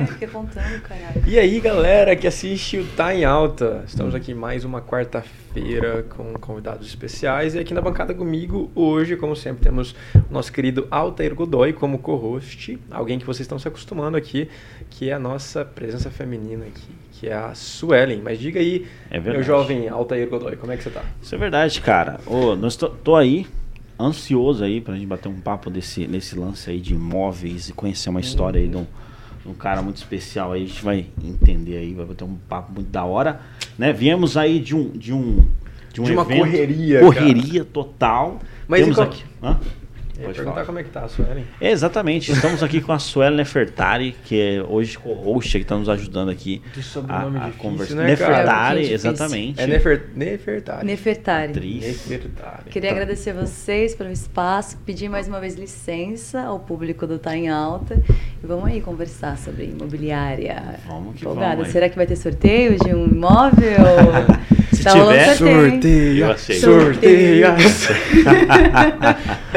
É, fiquei contando, caralho. E aí, galera que assiste o Tá em Alta. Estamos aqui mais uma quarta-feira com convidados especiais. E aqui na bancada comigo, hoje, como sempre, temos o nosso querido Altair Godoy como co-host. Alguém que vocês estão se acostumando aqui, que é a nossa presença feminina aqui, que é a Suelen. Mas diga aí, É meu jovem Altair Godoy, como é que você tá? Isso é verdade, cara. Ô, nós tô, tô aí, ansioso aí pra gente bater um papo desse, nesse lance aí de imóveis e conhecer uma história aí de um, um cara muito especial aí. A gente vai entender aí, vai bater um papo muito da hora. Né? Viemos aí de um. De, um, de, um De uma evento, correria, Correria total. Mas Temos qual- aqui. Hã? Pode perguntar falar. como é que tá a Suelen. É, exatamente, estamos aqui com a Sueli Nefertari, que é hoje co-host, que está nos ajudando aqui Que sobrenome a, a difícil, conversar. né? É Nefertari, difícil. exatamente. É Nefer... Nefertari. Nefertari. Atriz. Nefertari. Queria Tá. agradecer a vocês pelo espaço, pedir mais uma vez licença ao público do Tá em Alta e vamos aí conversar sobre imobiliária. Vamos que Empolgada. vamos aí. Será que vai ter sorteio de um imóvel? Se rolando tiver, sorteio. Sorteio, Eu aceito. sorteio.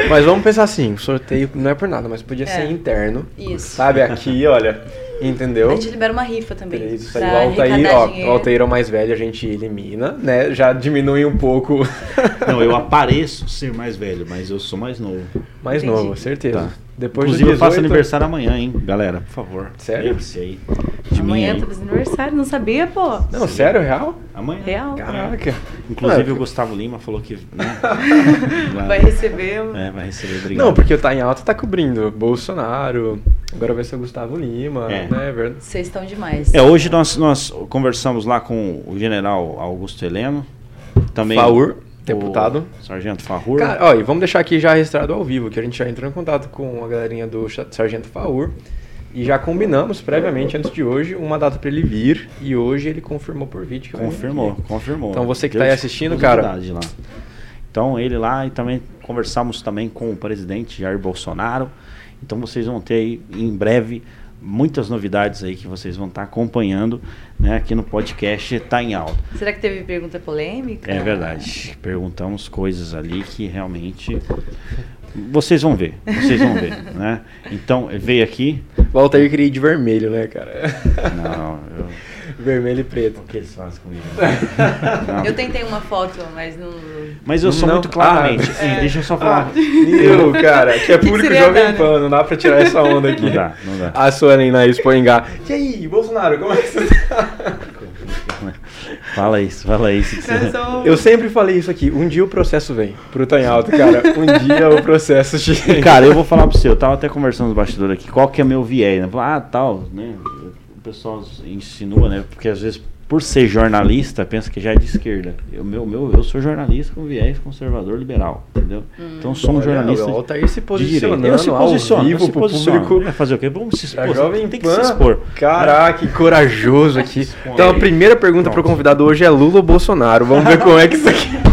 mas vamos pensar assim, sorteio não é por nada, mas podia ser É. interno. Isso. Sabe, aqui, olha, entendeu? A gente libera uma rifa também. Isso aí, pra o Altair, ó, dinheiro. o Altair é o mais velho, a gente elimina, né? Já diminui um pouco Não, eu apareço ser mais velho, mas eu sou mais novo. mais Entendi. novo, certeza. Tá. Depois Inclusive, eu faço 18, aniversário amanhã, hein, galera, por favor. Sério? Lembre-se aí. De Amanhã mim tá fazendo aniversário, não sabia, pô? Não, sério, real? Amanhã. Real. Caraca. Inclusive, o Gustavo Lima falou que. Né, Vai receber. É, vai receber. Obrigado. Não, porque o Tá em Alta tá cobrindo Bolsonaro, agora vai ser o Gustavo Lima, É. né? verdade. Vocês estão demais. É, hoje nós, nós conversamos lá com o general Augusto Heleno. Também Faur, o deputado. Sargento Farrur. Cara, ó, e vamos deixar aqui já registrado ao vivo, que a gente já entrou em contato com a galerinha do Sargento Faur e já combinamos previamente, antes de hoje, uma data pra ele vir e hoje ele confirmou por vídeo. que Confirmou, confirmou. Então você que Deu tá aí assistindo, cara. Lá. Então ele lá e também conversamos também com o presidente Jair Bolsonaro. Então vocês vão ter aí em breve muitas novidades aí que vocês vão estar acompanhando, né, aqui no podcast Tá em Alta. Será que teve pergunta polêmica? É verdade. Perguntamos coisas ali que realmente vocês vão ver, vocês vão ver, né? Então veio aqui, O Altair queria ir de vermelho, né, cara? não, eu, vermelho e preto. o que eles fazem comigo? Eu tentei uma foto, mas não. Mas eu sou Não. muito claramente. Ah, Ih, deixa eu só falar. Meu, cara, que é Que que público seria Jovem dar, né? Pan, não dá pra tirar essa onda aqui. Não dá, não dá. A Suelen na Expoingá. E aí, Bolsonaro, como é que você tá? Fala isso, fala isso. que você- Eu sempre falei isso aqui, um dia o processo vem pro em Alto, cara. Um dia o processo chega. Cara, eu vou falar pra você, eu tava até conversando nos bastidores aqui, qual que é meu viés, né? Ah, tal, né? O pessoal insinua, né? Porque às vezes, por ser jornalista, pensa que já é de esquerda. Eu, meu, meu, eu sou jornalista com viés conservador liberal, entendeu? Então eu sou um Olha, jornalista. O Altair se de direita. posicionando Eu se posiciono, eu vivo se posiciono. público. Vai fazer o quê? Vamos se A expor. Jovem tem que Pan. se expor. Caraca, que corajoso aqui. Então a aí. primeira pergunta pro Pronto. convidado hoje é Lula ou Bolsonaro? Vamos ver como é que isso aqui.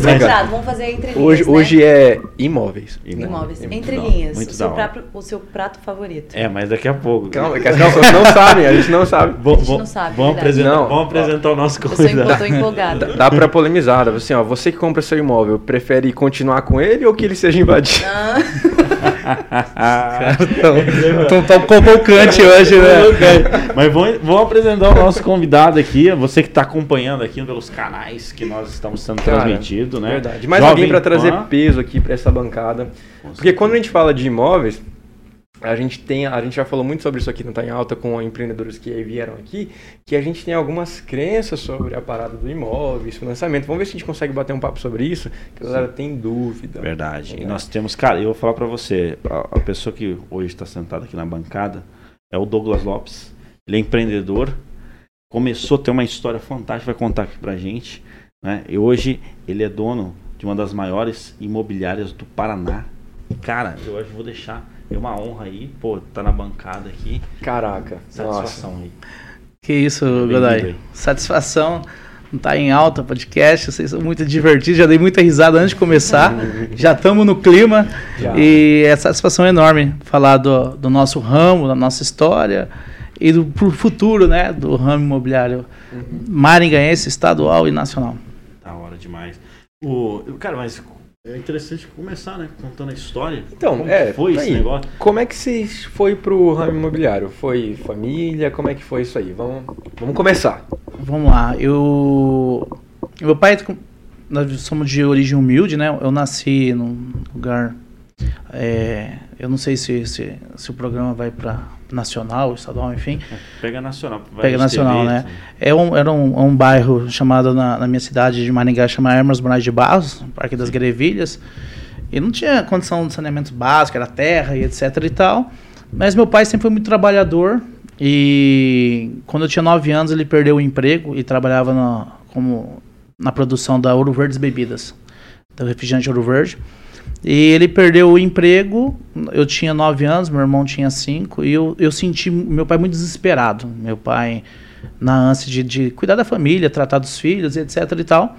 Centrado, vamos fazer entre linhas. Hoje, né? hoje é imóveis. Imóveis. Muito Entre da- linhas. muito O seu, prato, o seu prato favorito. É, mas daqui a pouco. Calma, que as pessoas não sabem, a gente não sabe. Vamos, A gente não sabe, vamos, apresentar, Não. vamos apresentar o nosso Eu sou convidado. empo- tô empolgada. Dá, dá pra polemizar, assim, ó, você que compra seu imóvel, prefere continuar com ele ou que ele seja invadido? Ah, Então tá convocante hoje, Mas vamos, vamos apresentar o nosso convidado aqui, você que está acompanhando aqui pelos canais que nós estamos sendo Cara, transmitidos, né? Verdade. Mais Jovem alguém pra trazer Pan. peso aqui pra essa bancada. Porque quando a gente fala de imóveis, a gente tem, a gente já falou muito sobre isso aqui no Tá em Alta com empreendedores que vieram aqui, que a gente tem algumas crenças sobre a parada do imóvel, financiamento. Vamos ver se a gente consegue bater um papo sobre isso, que a galera tem dúvida. Verdade. E É. nós temos, cara, eu vou falar pra você, a, a pessoa que hoje está sentada aqui na bancada é o Douglas Lopes. Ele é empreendedor, começou a ter uma história fantástica, vai contar aqui pra gente, né? E hoje ele é dono de uma das maiores imobiliárias do Paraná. E, cara, eu acho que vou deixar, é uma honra aí, pô, tá na bancada aqui. Caraca, nossa. Satisfação aí. Que isso, Godoy. Satisfação. Não tá em alta podcast, vocês são muito divertidos, já dei muita risada antes de começar. já estamos no clima Já. e é satisfação enorme falar do, do nosso ramo, da nossa história e do pro futuro, né, do ramo imobiliário maringaense, estadual e nacional. Da hora demais. O, cara, mas É interessante começar, né? Contando a história. Então, Como é, foi tá esse aí. negócio? Como é que você foi pro ramo imobiliário? Foi família? Como é que foi isso aí? Vamos, vamos começar. Vamos lá, eu. Meu pai, nós somos de origem humilde, né? Eu nasci num lugar. é, eu não sei se, se, se o programa vai para nacional, estadual, enfim. Pega nacional. Pega nacional, né? tudo. É um, era um, um bairro chamado na, na minha cidade de Maringá, chama Hermas Moraes de Barros, Parque das Grevilhas. E não tinha condição de saneamento básico, era terra e etc e tal. Mas meu pai sempre foi muito trabalhador. E quando eu tinha 9 anos, ele perdeu o emprego e trabalhava na, como, na produção da Ouro Verdes Bebidas, do refrigerante Ouro Verde. E ele perdeu o emprego, eu tinha 9 anos, meu irmão tinha 5, e eu, eu senti meu pai muito desesperado. Meu pai, na ânsia de, de cuidar da família, tratar dos filhos, etc e tal.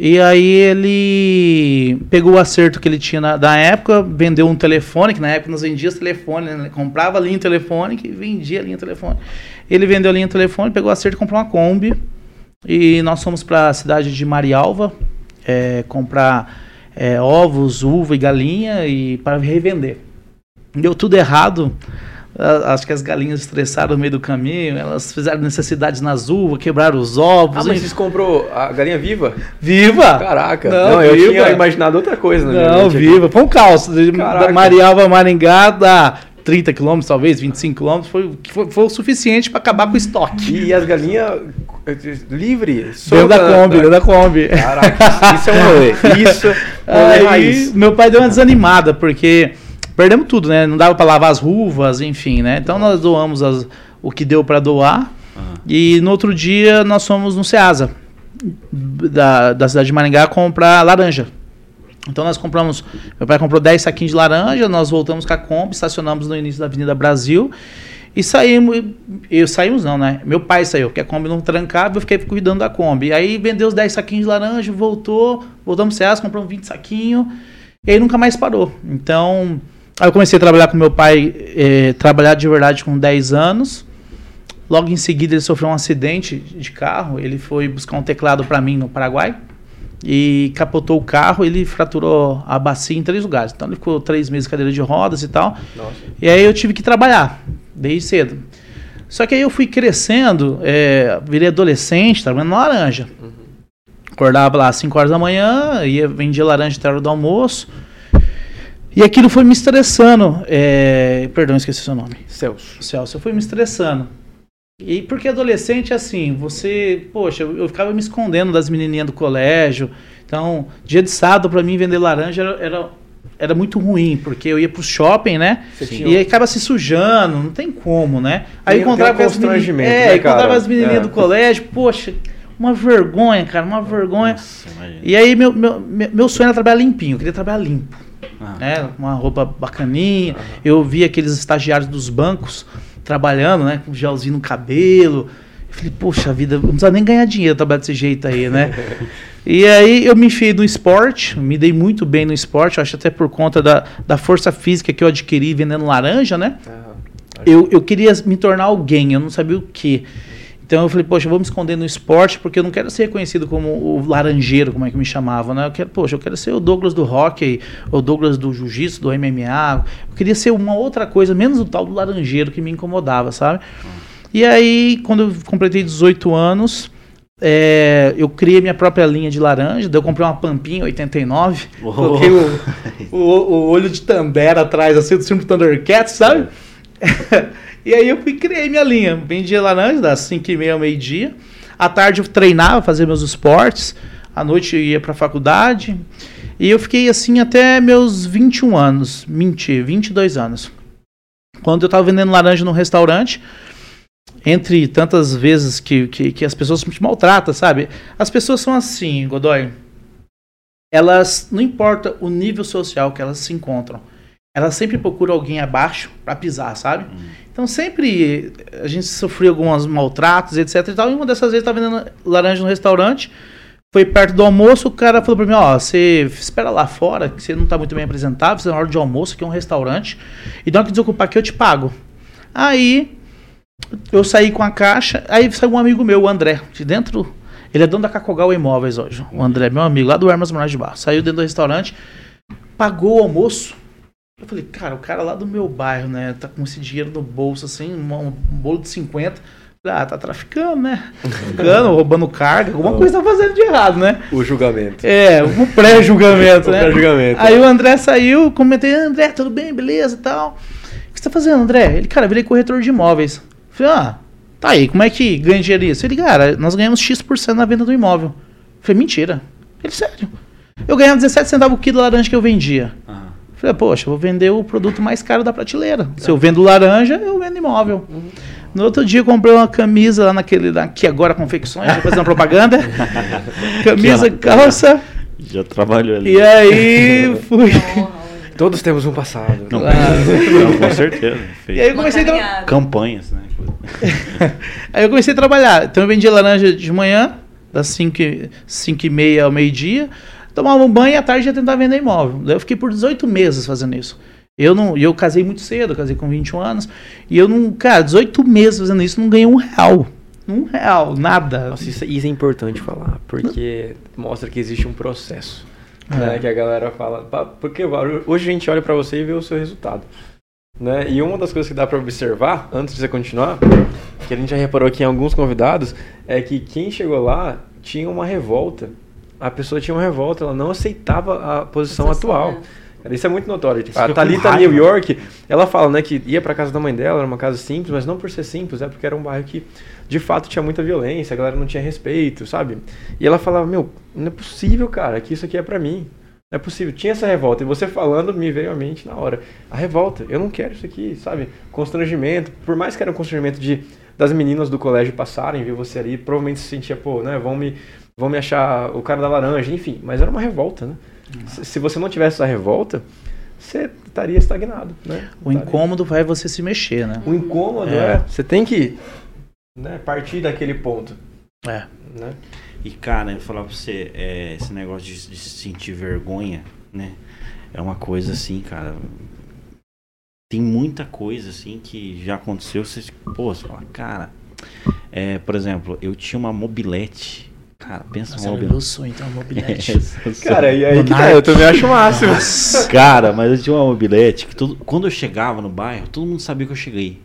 E aí ele pegou o acerto que ele tinha na, da época, vendeu um telefone, que na época nós vendíamos telefone, né? Comprava linha telefônica e vendia a linha telefônica. Ele vendeu a linha telefone, pegou o acerto e comprou uma Kombi. E nós fomos para a cidade de Marialva é, comprar é, ovos, uva e galinha e para revender. Deu tudo errado. Acho que as galinhas estressaram no meio do caminho, elas fizeram necessidades nas uvas, quebraram os ovos. Ah, mas vocês comprou a galinha viva? Viva! Caraca. Não, Não, eu viva. tinha imaginado outra coisa, na Não, viva. Foi um caos. Caraca. Marialva Maringá dá 30 quilômetros, talvez, 25 quilômetros. Foi, foi, foi o suficiente para acabar com o estoque. E as galinhas livre? Dentro solta da Kombi, dentro da Kombi. Caraca, isso é um rolê. Isso é Aí, raiz. meu pai deu uma desanimada, porque perdemos tudo, né? Não dava para lavar as ruvas, enfim, né? Então nós doamos as- o que deu para doar. Aham. E no outro dia nós fomos no Ceasa, da, da cidade de Maringá, comprar laranja. Então nós compramos, meu pai comprou 10 saquinhos de laranja, nós voltamos com a Kombi, estacionamos no início da Avenida Brasil e saímos, eu saímos não, né? Meu pai saiu, porque a Kombi não trancava, eu fiquei cuidando da Kombi. Aí vendeu os 10 saquinhos de laranja, voltou, voltamos no Ceasa, compramos 20 saquinhos, e aí nunca mais parou. Então, aí eu comecei a trabalhar com meu pai, eh, trabalhar de verdade com 10 anos. Logo em seguida ele sofreu um acidente de carro, ele foi buscar um teclado para mim no Paraguai e capotou o carro, ele fraturou a bacia em três lugares. Então ele ficou três meses cadeira de rodas e tal. Nossa. E aí eu tive que trabalhar, desde cedo. Só que aí eu fui crescendo, é, virei adolescente, trabalhando na laranja. Acordava lá às 5 horas da manhã, ia, vendia laranja até a hora do almoço. E aquilo foi me estressando. é, perdão, esqueci seu nome. Celso. Celso, eu fui me estressando. E porque adolescente, assim, você, poxa, eu, eu ficava me escondendo das menininhas do colégio. Então, dia de sábado, pra mim, vender laranja era, era, era muito ruim, porque eu ia pro shopping, né? Sim. E aí acaba se sujando, não tem como, né? Aí encontrava um as meni- constrangimento, é, né, encontrava as menininhas É. do colégio, poxa, uma vergonha, cara, uma vergonha. Nossa. E aí meu, meu, meu sonho era trabalhar limpinho, eu queria trabalhar limpo Ah, né? Uma roupa bacaninha. Eu vi aqueles estagiários dos bancos trabalhando, né? Com gelzinho no cabelo. Eu falei, poxa vida, não precisa nem ganhar dinheiro trabalhar desse jeito aí, né? e aí eu me enfiei no esporte, me dei muito bem no esporte, acho até por conta da, da força física que eu adquiri vendendo laranja, né? Aham. eu, eu queria me tornar alguém, eu não sabia o que. Então eu falei, poxa, eu vou me esconder no esporte porque eu não quero ser reconhecido como o laranjeiro, como é que me chamavam, né? Eu quero, poxa, eu quero ser o Douglas do hockey, o Douglas do jiu-jitsu, do MMA. Eu queria ser uma outra coisa, menos o tal do laranjeiro que me incomodava, sabe? E aí, quando eu completei 18 anos, é, eu criei minha própria linha de laranja, daí eu comprei uma Pampinha 89, Oh. coloquei o, o, o olho de Tandera atrás, assim, do filme Thundercats, sabe? E aí eu fui criei minha linha. Vendia laranja das 5 e meia ao meio-dia. À tarde eu treinava, fazia meus esportes. À noite eu ia pra faculdade. E eu fiquei assim até meus 21 anos. Mentir, 22 anos. Quando eu tava vendendo laranja num restaurante, entre tantas vezes que, que, que as pessoas te maltratam, sabe? As pessoas são assim, Godoy. Elas, não importa o nível social que elas se encontram, elas sempre procuram alguém abaixo pra pisar, sabe? Então sempre a gente sofreu alguns maltratos, etc e tal. E uma dessas vezes eu tava vendendo laranja no restaurante. Foi perto do almoço, o cara falou pra mim, ó, você espera lá fora, que você não tá muito bem apresentável, você é na hora de almoço, aqui é um restaurante, e hora que desocupar aqui eu te pago. Aí eu saí com a caixa, aí saiu um amigo meu, o André, de dentro. Ele é dono da Cacogal Imóveis hoje. O André, meu amigo, lá do Hermas Moraes de Barro. Saiu dentro do restaurante, pagou o almoço. Eu falei, cara, o cara lá do meu bairro, né? Tá com esse dinheiro no bolso, assim, um, um bolo de 50. Ah, tá traficando, né? Traficando, roubando carga, alguma coisa tá fazendo de errado, né? O julgamento. É, um pré-julgamento, O né? pré-julgamento. Aí o André saiu, comentei, André, tudo bem, beleza e tal. O que você tá fazendo, André? Ele, cara, eu virei corretor de imóveis. Eu falei, ah, tá aí, como é que ganha dinheiro isso? Ele, cara, nós ganhamos X% na venda do imóvel. Eu falei, mentira. Ele, sério. Eu ganhava 17 centavos o quilo de laranja que eu vendia. Ah, falei, poxa, eu vou vender o produto mais caro da prateleira. Se eu vendo laranja, eu vendo imóvel. No outro dia eu comprei uma camisa lá naquele, lá, que agora confecções, fazendo propaganda. camisa, calça. já trabalhou ali. E aí fui. Todos temos um passado. Não, Ah. não, com certeza. Fez E aí eu Uma comecei a tra- campanhas, né? Aí eu comecei a trabalhar. Então eu vendia laranja de manhã, das 5 e meia ao meio-dia, tomava um banho e à tarde ia tentar vender imóvel. Daí eu fiquei por 18 meses fazendo isso. Eu não, e eu casei muito cedo, eu casei com 21 anos, e eu não, cara, 18 meses fazendo isso, não ganhei um real. Um real, nada. Nossa, isso, isso é importante falar, porque mostra que existe um processo. É. Né, que a galera fala. "Pá, Porque hoje a gente olha pra você e vê o seu resultado. Né? E uma das coisas que dá pra observar, antes de você continuar, que a gente já reparou aqui em alguns convidados, é que quem chegou lá tinha uma revolta. A pessoa tinha uma revolta, ela não aceitava a posição Posição, atual. é. Cara, Isso é muito notório. Você A Thalita. New York, ela fala né, que ia pra casa da mãe dela, era uma casa simples, mas não por ser simples, é porque era um bairro que de fato tinha muita violência, a galera não tinha respeito, sabe? E ela falava, meu, não é possível, cara, que isso aqui é pra mim. Não é possível. Tinha essa revolta. E você falando me veio à mente na hora. A revolta. Eu não quero isso aqui, sabe? Constrangimento. Por mais que era um constrangimento de das meninas do colégio passarem, ver você ali, provavelmente se sentia, pô, né? Vão me, vão me achar o cara da laranja, enfim. Mas era uma revolta, né? Se, se você não tivesse essa revolta, você estaria estagnado, né? O incômodo vai você se mexer, né? O incômodo É. é. Você tem que né, partir daquele ponto. É. Né? E, cara, eu falar pra você, é, esse negócio de, de se sentir vergonha, né? É uma coisa assim, cara. Tem muita coisa assim que já aconteceu. Você, pô, você fala, cara. É, por exemplo, eu tinha uma mobilete. Cara, pensa Nossa, numa era mobilete. meu sonho, então, mobilete. Cara, e aí que tá, eu também acho o máximo. Cara, mas eu tinha uma mobilete que todo, quando eu chegava no bairro, todo mundo sabia que eu cheguei.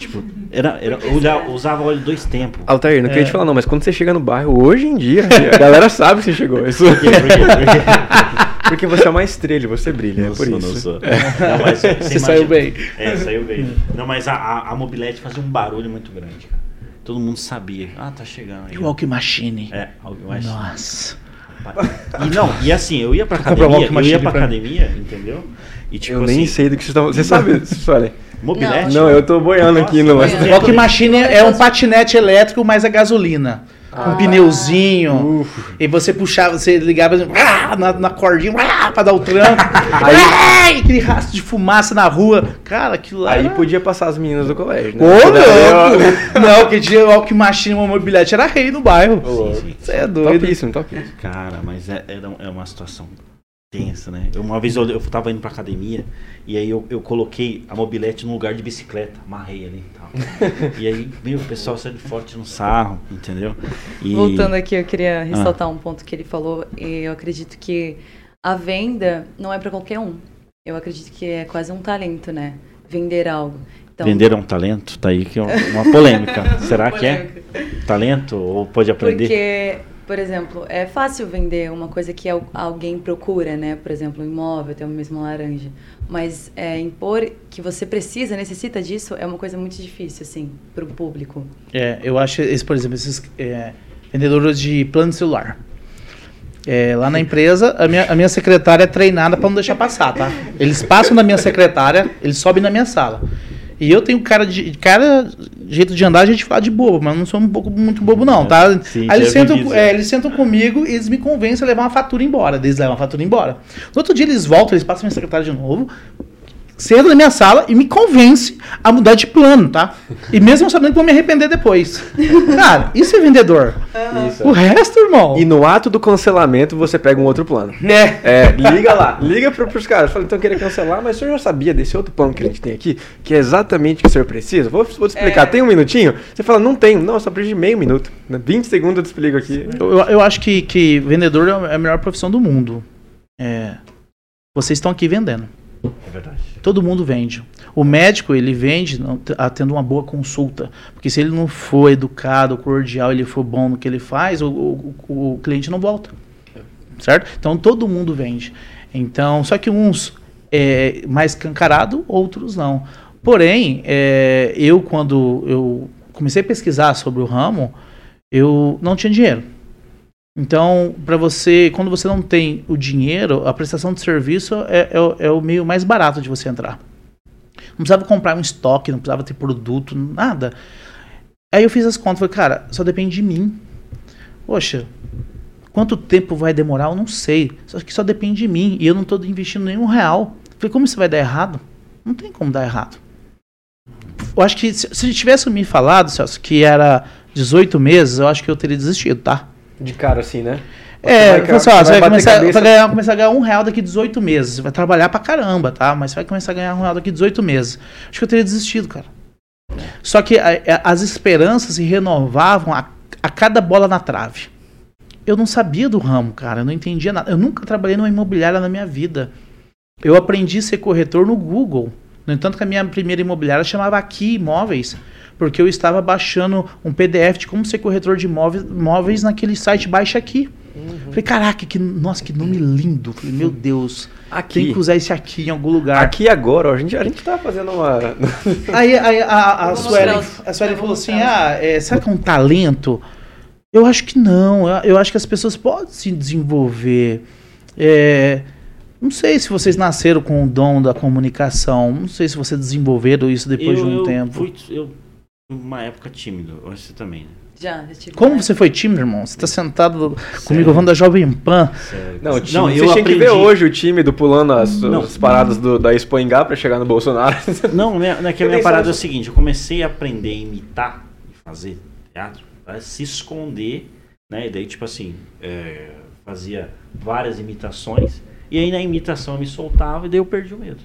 Tipo, era, era, eu usava óleo dois tempos. Altair, não queria É. te falar não, mas quando você chega no bairro, hoje em dia, a galera sabe que você chegou. Isso. Por quê? Por quê? Por quê? Porque você é uma estrela, você brilha, Não é por sou, isso. não sou. Não, mas Você imagina- saiu bem. É, saiu bem. Não, mas a, a, a mobilete fazia um barulho muito grande, cara. Todo mundo sabia. Ah, tá chegando aí. E o Walk Machine. É, algo mais. Nossa. E não, e assim, eu ia pra academia, Walk eu Machine ia pra academia, entendeu? E tipo eu assim, nem sei do que vocês estão... Você sabe, Suelen? mobilete. Não, eu tô boiando aqui no... Nossa, mas- Walk Machine é um patinete elétrico, mais a gasolina. Um pneuzinho. E você puxava, você ligava ah, na, na cordinha ah, pra dar o tranco. Aí, aquele rastro de fumaça na rua. Cara, aquilo lá. Aí era- podia passar as meninas do colégio, né? Ô, louco! Não, que dia o Walk Machine, uma mobilete era rei no bairro. Sim, sim. Você é doido. Topíssimo, topíssimo. Cara, mas é, é, é uma situação tensa, né? Eu, uma vez eu, eu tava indo pra academia e aí eu, eu coloquei a mobilete num lugar de bicicleta, amarrei ali e tal. e aí, meu, o pessoal saiu forte no sarro, entendeu? E, Voltando aqui, eu queria ressaltar um ponto que ele falou. e Eu acredito que a venda não é para qualquer um. Eu acredito que é quase um talento, né? Vender algo. Então, Vender é um talento? Tá aí que é uma polêmica. Será que é talento ou pode aprender? Porque, por exemplo, é fácil vender uma coisa que al- alguém procura, né? Por exemplo, um imóvel, ter uma mesma laranja. Mas é, impor que você precisa, necessita disso, é uma coisa muito difícil, assim, para o público. É, eu acho, esse, por exemplo, esses é, vendedores de plano celular. É, lá na empresa, a minha, a minha secretária é treinada para não deixar passar, tá? Eles passam na minha secretária, eles sobem na minha sala. E eu tenho cara de cara, jeito de andar, a gente fala de bobo, mas não sou um pouco muito bobo, não, tá? Sim, Aí eles vi sentam, isso. é, eles sentam comigo e eles me convencem a levar uma fatura embora. Eles levam a fatura embora. No outro dia eles voltam, eles passam minha secretária de novo. Você entra na minha sala e me convence a mudar de plano, tá? E mesmo sabendo que vou me arrepender depois. Cara, isso é vendedor. Isso. O resto, irmão. E no ato do cancelamento, você pega um outro plano. É. É, liga lá, liga pro, pros caras. Fala, então eu queria cancelar, mas o senhor já sabia desse outro plano que a gente tem aqui, que é exatamente o que o senhor precisa? Vou, vou te explicar, É. tem um minutinho? Você fala, não tenho. Não, eu só preciso de meio minuto. 20 segundos eu te explico aqui. Eu, eu acho que, que vendedor é a melhor profissão do mundo. É, vocês estão aqui vendendo. É verdade. Todo mundo vende. O médico, ele vende ah, tendo uma boa consulta. Porque se ele não for educado, cordial, ele for bom no que ele faz, o, o, o cliente não volta. Certo? Então todo mundo vende. Então, só que uns é mais cancarado, outros não. Porém, é, eu quando eu comecei a pesquisar sobre o ramo, eu não tinha dinheiro. Então, para você, quando você não tem o dinheiro, a prestação de serviço é, é o- é o meio mais barato de você entrar. Não precisava comprar um estoque, não precisava ter produto, nada. Aí eu fiz as contas, falei, cara, só depende de mim. Poxa, quanto tempo vai demorar? Eu não sei. Só que só depende de mim e eu não estou investindo nenhum real. Falei, como isso vai dar errado? Não tem como dar errado. Eu acho que se, se tivesse me falado, Celso, que era 18 meses, eu acho que eu teria desistido, tá? De cara assim, né? É, vai, assim, você vai, bater começar, cabeça- vai ganhar, começar a ganhar um real daqui 18 meses. Você vai trabalhar pra caramba, tá? Mas você vai começar a ganhar um real daqui 18 meses. Acho que eu teria desistido, cara. Só que a- a- as esperanças se renovavam a, a cada bola na trave. Eu não sabia do ramo, cara. Eu não entendia nada. Eu nunca trabalhei numa imobiliária na minha vida. Eu aprendi a ser corretor no Google. No entanto, que a minha primeira imobiliária chamava Aqui Imóveis, porque eu estava baixando um PDF de como ser corretor de imóveis, imóveis naquele site Baixa Aqui. Falei, caraca, que, nossa, que nome lindo. Falei, meu Deus, tem Aqui. que usar esse aqui em algum lugar. Aqui agora, ó, a gente, a gente tá fazendo uma. Aí, aí a, a, os- a Suelen eu falou assim: ah, é, será que é um talento? Eu acho que não. Eu, eu acho que as pessoas podem se desenvolver. É, não sei se vocês nasceram com o dom da comunicação. Não sei se vocês desenvolveram isso depois eu, de um eu tempo. Fui, eu, uma época tímido, você também, né? Já, já tive. Como você foi tímido, irmão? Você tá sentado comigo falando da Jovem Pan. Sério. Não, o time, Não, você eu tinha que ver aprendi- hoje o time do pulando as, Não. as paradas do, da Expo Engá pra chegar no Bolsonaro. Não, né, né, que a Eu minha nem parada sou- é o seguinte, eu comecei a aprender a imitar e fazer teatro para se esconder, né? E daí, tipo assim, é, fazia várias imitações, e aí na imitação eu me soltava e daí eu perdi o medo.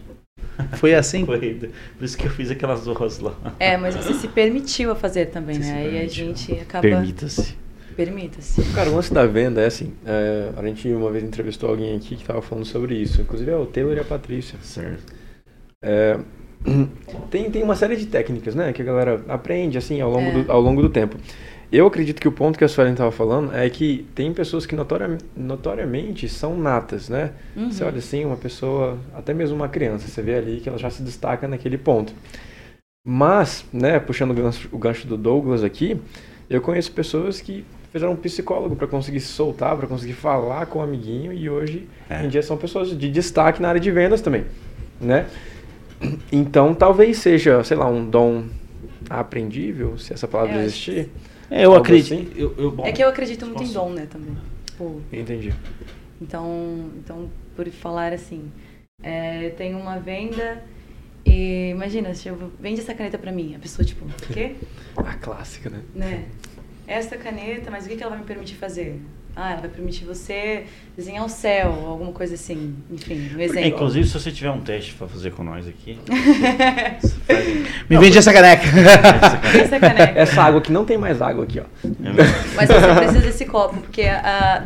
Foi assim? Foi, por isso que eu fiz aquelas duas lá. É, mas você se permitiu a fazer também, Você né? Aí a gente acaba. Permita-se. Permita-se. Cara, o lance da venda é assim. é, a gente uma vez entrevistou alguém aqui que tava falando sobre isso. Inclusive é o Taylor e a Patrícia. Certo. É, tem, tem uma série de técnicas, né? Que a galera aprende, assim, ao longo, É. do, ao longo do tempo. Eu acredito que o ponto que a Suelen estava falando é que tem pessoas que notoria- notoriamente são natas, né? Uhum. Você olha assim, uma pessoa, até mesmo uma criança, você vê ali que ela já se destaca naquele ponto. Mas, né, puxando o gancho, o gancho do Douglas aqui, eu conheço pessoas que fizeram um psicólogo para conseguir se soltar, para conseguir falar com o amiguinho e hoje É. em dia são pessoas de destaque na área de vendas também, né? Então, talvez seja, sei lá, um dom aprendível, se essa palavra acho existir. É, eu Algo acredito. assim? Eu, eu, bom, É que eu acredito muito em posso- dom, né, também. Tipo, Entendi. Então, então por falar assim, é, tenho uma venda e imagina, se eu vende essa caneta pra mim, a pessoa tipo, o quê? A clássica, né? né? Essa caneta, mas o que que ela vai me permitir fazer? Ah, ela vai permitir você desenhar o céu, alguma coisa assim. Enfim, um É, exemplo. inclusive, se você tiver um teste para fazer com nós aqui, você faz Me vende essa caneca. Essa caneta. Essa água aqui não tem mais água aqui, ó. É? Mas você precisa desse copo, porque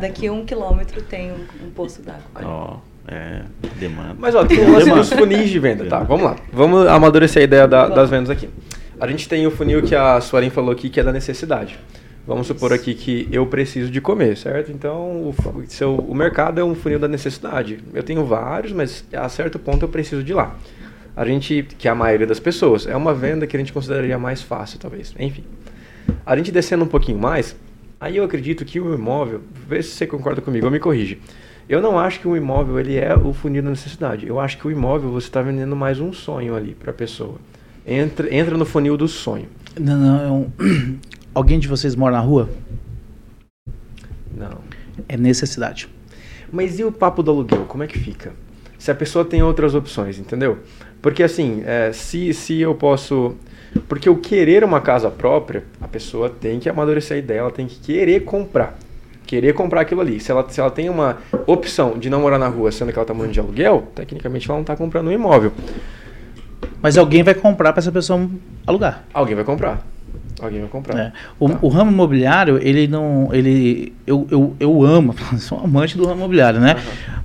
daqui a um quilômetro tem um, um poço d'água. Ó, é, demanda. Mas ó, tem o lance dos funis de venda, tá? Vamos lá. Vamos amadurecer a ideia da- das vendas aqui. A gente tem o funil que a Suelen falou aqui, que é da necessidade. Vamos supor aqui que eu preciso de comer, certo? Então, o, seu, o mercado é um funil da necessidade. Eu tenho vários, mas a certo ponto eu preciso de lá. A gente, que é a maioria das pessoas, é uma venda que a gente consideraria mais fácil, talvez. Enfim. A gente descendo um pouquinho mais, aí eu acredito que o imóvel, vê se você concorda comigo, ou me corrige. Eu não acho que o imóvel ele é o funil da necessidade. Eu acho que o imóvel você está vendendo mais um sonho ali para a pessoa. Entra, entra no funil do sonho. Não, não, é um- Alguém de vocês mora na rua? Não. É necessidade. Mas e o papo do aluguel? Como é que fica? se a pessoa tem outras opções, entendeu? Porque assim, é, se, se eu posso. Porque o querer uma casa própria, a pessoa tem que amadurecer a ideia, ela tem que querer comprar. Querer comprar aquilo ali. Se ela, se ela tem uma opção de não morar na rua, sendo que ela está morando de aluguel, tecnicamente ela não está comprando um imóvel. Mas alguém vai comprar para essa pessoa alugar. Alguém vai comprar. Alguém vai comprar. É. O, Tá. o ramo imobiliário, ele não. Ele, eu, eu, eu amo, sou amante do ramo imobiliário, né?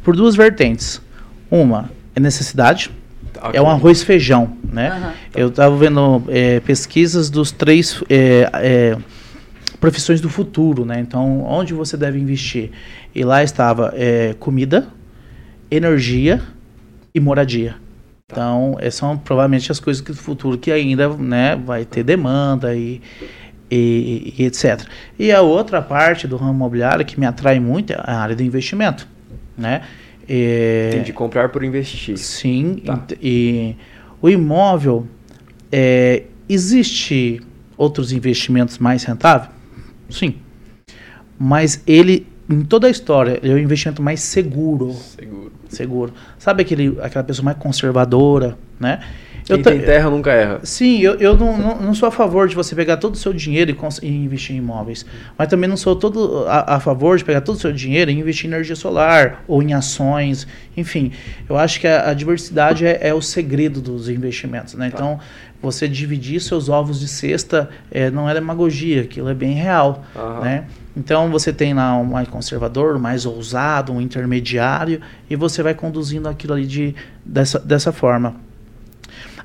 Por duas vertentes. Uma é necessidade, Tá, é um arroz e feijão, né? Aham. Eu estava vendo é, pesquisas dos três é, é, profissões do futuro, né? Então, onde você deve investir? E lá estava é, comida, energia e moradia. Então, essas são provavelmente as coisas que do futuro que ainda né, vai ter demanda e, e, e etc. E a outra parte do ramo imobiliário que me atrai muito é a área do investimento, né? É, Tem de comprar por investir. Sim, Tá. ent- e o imóvel, é, existe outros investimentos mais rentáveis? Sim. Mas ele, em toda a história, ele é o investimento mais seguro. Seguro. Seguro. Sabe aquele, aquela pessoa mais conservadora, né? Quem ta- tem terra nunca erra. Sim, eu, eu não, não, não sou a favor de você pegar todo o seu dinheiro e, e investir em imóveis. Mas também não sou todo a, a favor de pegar todo o seu dinheiro e investir em energia solar ou em ações. Enfim, eu acho que a, a diversidade é, é o segredo dos investimentos. Né? Então, você dividir seus ovos de cesta é, não é demagogia, aquilo é bem real. Aham. Né? Então você tem lá um mais conservador, um mais ousado, um intermediário, e você vai conduzindo aquilo ali de, dessa, dessa forma.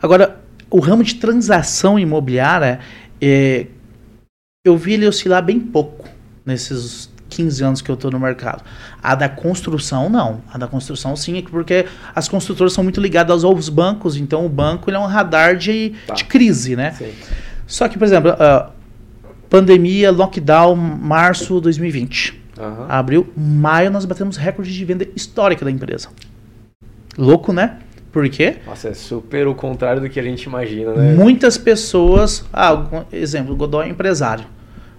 Agora, o ramo de transação imobiliária, é, eu vi ele oscilar bem pouco nesses 15 anos que eu estou no mercado. A da construção, não. A da construção, sim, é porque as construtoras são muito ligadas aos bancos, então o banco ele é um radar de, Tá. de crise, né? Sim. Só que, por exemplo, ah, pandemia, lockdown, março 2020. Aham. Abril, maio, nós batemos recorde de venda histórica da empresa. Louco, né? Por quê? Nossa, é super o contrário do que a gente imagina, né? Muitas pessoas. Ah, exemplo, Godoy é empresário.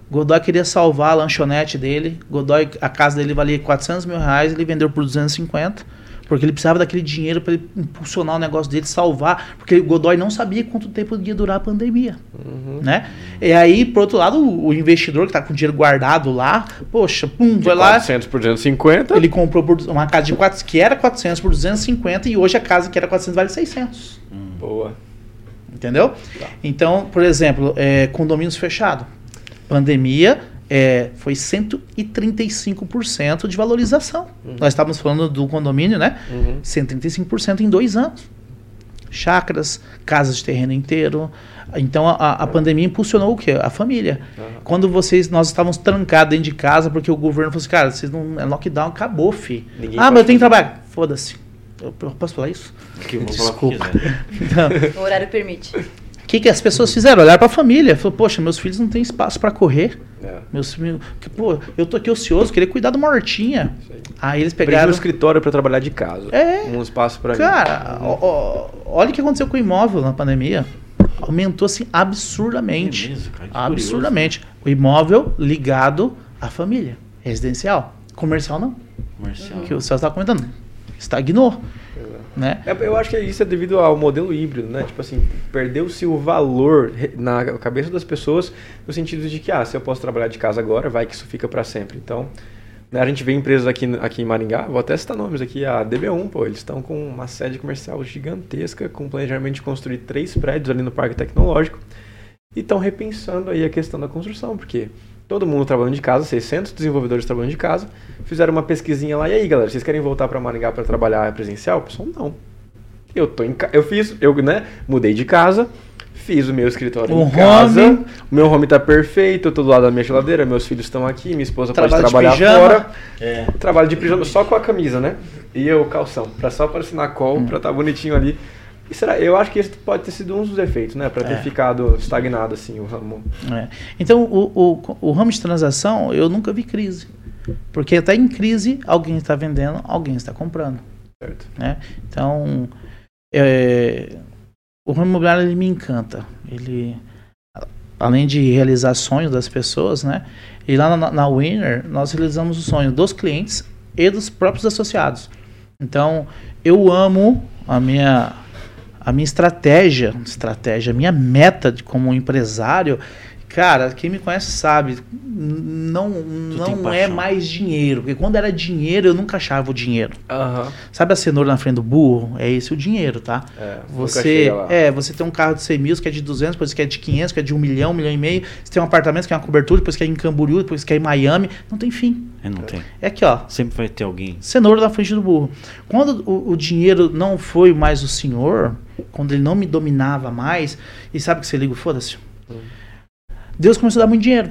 Godoy queria salvar a lanchonete dele. Godoy, a casa dele valia 400 mil reais, ele vendeu por 250. Porque ele precisava daquele dinheiro para ele impulsionar o negócio dele, salvar. Porque o Godoy não sabia quanto tempo ia durar a pandemia. Uhum. Né? E aí, por outro lado, o, investidor que está com o dinheiro guardado lá, poxa, pum, De vai lá. 400 por 250. Ele comprou por uma casa de 4, que era 400 por 250 e hoje a casa que era 400 vale 600. Boa. Entendeu? Tá. Então, por exemplo, é, condomínios fechados. Pandemia é, foi 135% de valorização. Nós estávamos falando do condomínio, né? Uhum. 135% em dois anos. Chácaras, casas de terreno inteiro. Então a, a pandemia impulsionou o quê? A família. Aham. Quando vocês, nós estávamos trancados dentro de casa porque o governo falou assim, cara, vocês não. É lockdown, acabou, fi. Ninguém ah, mas eu tenho que trabalhar. Foda-se. Eu, eu posso falar isso? Vou falar Desculpa. quiser. Então, O horário permite. O que, que as pessoas fizeram? Olharam para a família. Falou, poxa, meus filhos não têm espaço para correr. É. Meus filhos, que, pô, eu tô aqui ocioso, queria cuidar de uma hortinha. Isso aí. Aí eles pegaram. um escritório para trabalhar de casa. É. Um espaço para Cara, ó, ó, olha o que aconteceu com o imóvel na pandemia. Aumentou assim absurdamente. É mesmo, cara, absurdamente. O imóvel ligado à família. Residencial. Comercial não. Comercial. Que o Celso estava comentando. Estagnou. Né? É, eu acho que isso é devido ao modelo híbrido, né? Tipo assim, perdeu-se o valor na cabeça das pessoas no sentido de que, ah, se eu posso trabalhar de casa agora, vai que isso fica para sempre. Então, né, a gente vê empresas aqui, aqui em Maringá, vou até citar nomes aqui, a DB1, pô, eles estão com uma sede comercial gigantesca, com planejamento de construir três prédios ali no Parque Tecnológico, e estão repensando aí a questão da construção, porque todo mundo trabalhando de casa, 600 desenvolvedores trabalhando de casa, fizeram uma pesquisinha lá, e aí galera, vocês querem voltar para Maringá para trabalhar presencial? O pessoal, não. Eu tô em ca... eu fiz, eu, né, mudei de casa, fiz o meu escritório O em casa, home. o meu home tá perfeito, eu tô do lado da minha geladeira, meus filhos estão aqui, minha esposa Trabalho de pode trabalhar fora. É. Trabalho de pijama só com a camisa, né? E eu calção, pra só aparecer na call, Hum. pra estar bonitinho ali. E será, eu acho que esse pode ter sido um dos efeitos, né? Pra ter É. ficado estagnado assim o ramo. É. Então, o, o, o ramo de transação, eu nunca vi crise. Porque até em crise, alguém está vendendo, alguém está comprando. Certo. Né? Então, é, o ramo imobiliário ele me encanta. Ele, além de realizar sonhos das pessoas, né? E lá na, na Winner, nós realizamos o sonho dos clientes e dos próprios associados. Então, eu amo a minha a minha estratégia, estratégia, a minha meta de, como empresário Cara, quem me conhece sabe, não, não é mais dinheiro. Porque quando era dinheiro, eu nunca achava o dinheiro. Aham. Sabe a cenoura na frente do burro? É esse o dinheiro, tá? É, Você, é, você tem um carro de 100 mil, que é de 200, depois que é de 500, que é de 1 milhão, 1 milhão e meio. Você tem um apartamento que é uma cobertura, depois que é em Camboriú, depois que é em Miami. Não tem fim. É, não tem. É aqui, ó. Sempre vai ter alguém. Cenoura na frente do burro. Quando o, o dinheiro não foi mais o senhor, quando ele não me dominava mais, e sabe que você liga, foda-se. Deus começou a dar muito dinheiro.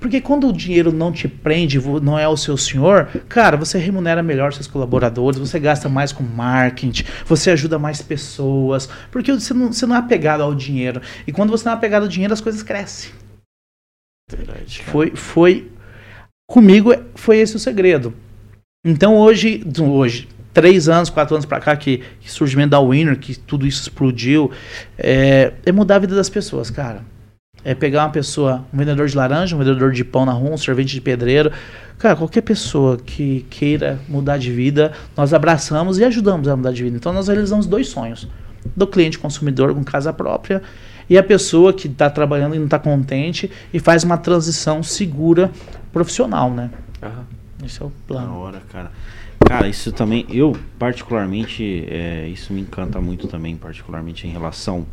Porque quando o dinheiro não te prende, não é o seu senhor, cara, você remunera melhor seus colaboradores, você gasta mais com marketing, você ajuda mais pessoas, porque você não, você não é apegado ao dinheiro. E quando você não é apegado ao dinheiro, as coisas crescem. Verdade. Foi, foi comigo foi esse o segredo. Então hoje, hoje, três anos, quatro anos pra cá que, que surgimento da Winner, que tudo isso explodiu, é, é mudar a vida das pessoas, cara. É pegar uma pessoa, um vendedor de laranja, um vendedor de pão na rua, um servente de pedreiro, cara, qualquer pessoa que queira mudar de vida, nós abraçamos e ajudamos a mudar de vida. Então nós realizamos dois sonhos: do cliente consumidor com casa própria e a pessoa que está trabalhando e não está contente e faz uma transição segura profissional, né? Aham. Esse é o Da plano. hora, cara. Cara, isso também, eu particularmente, é, isso me encanta muito também, particularmente em relação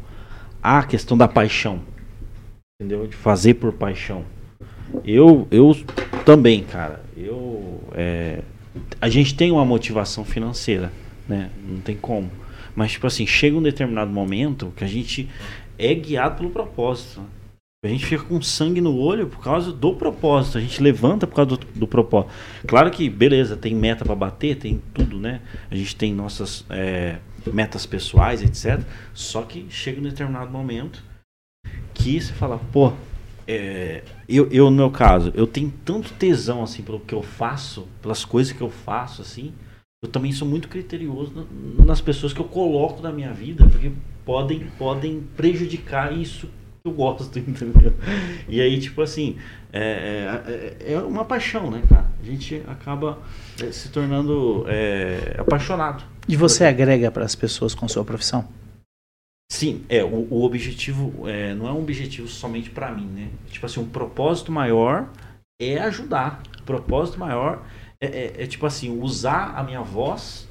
à questão da paixão. Entendeu? De fazer por paixão. Eu, eu também, cara. Eu, é, a gente tem uma motivação financeira, né? Não tem como. Mas, tipo assim, chega um determinado momento que a gente é guiado pelo propósito. A gente fica com sangue no olho por causa do propósito. A gente levanta por causa do, do propósito. Claro que, beleza, tem meta para bater, tem tudo, né? A gente tem nossas é, metas pessoais, etc. Só que chega um determinado momento que você fala, pô, é, eu, eu, no meu caso, eu tenho tanto tesão, assim, pelo que eu faço, pelas coisas que eu faço, assim. Eu também sou muito criterioso na- nas pessoas que eu coloco na minha vida, porque podem, podem prejudicar isso que eu gosto, entendeu? E aí, tipo assim, é, é, é uma paixão, né, cara? A gente acaba é, se tornando é, apaixonado. E você agrega para as pessoas com sua profissão? Sim, é, o, o objetivo é, não é um objetivo somente pra mim, né? Tipo assim, um propósito maior é ajudar. O propósito maior é, é- é, tipo assim, usar a minha voz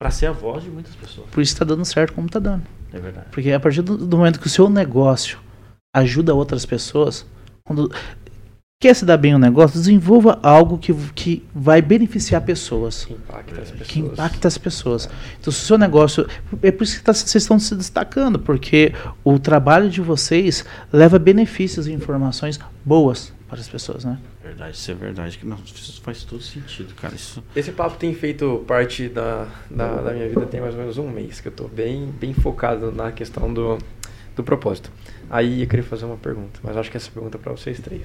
pra ser a voz de muitas pessoas. Por isso está dando certo como está dando. É verdade. Porque a partir do, do momento que o seu negócio ajuda outras pessoas, quando quer se dar bem no negócio, desenvolva algo que, que vai beneficiar pessoas. Que impacta as pessoas. que impacta as pessoas. Então, se o seu negócio. É por isso que tá- vocês estão se destacando, porque o trabalho de vocês leva benefícios e informações boas para as pessoas, né? Verdade, isso é verdade. Que não, isso faz todo sentido, cara. Isso. Esse papo tem feito parte da, da, da minha vida tem mais ou menos um mês, que eu tô bem, bem focado na questão do, do propósito. Aí eu queria fazer uma pergunta, mas acho que essa pergunta é pra vocês três.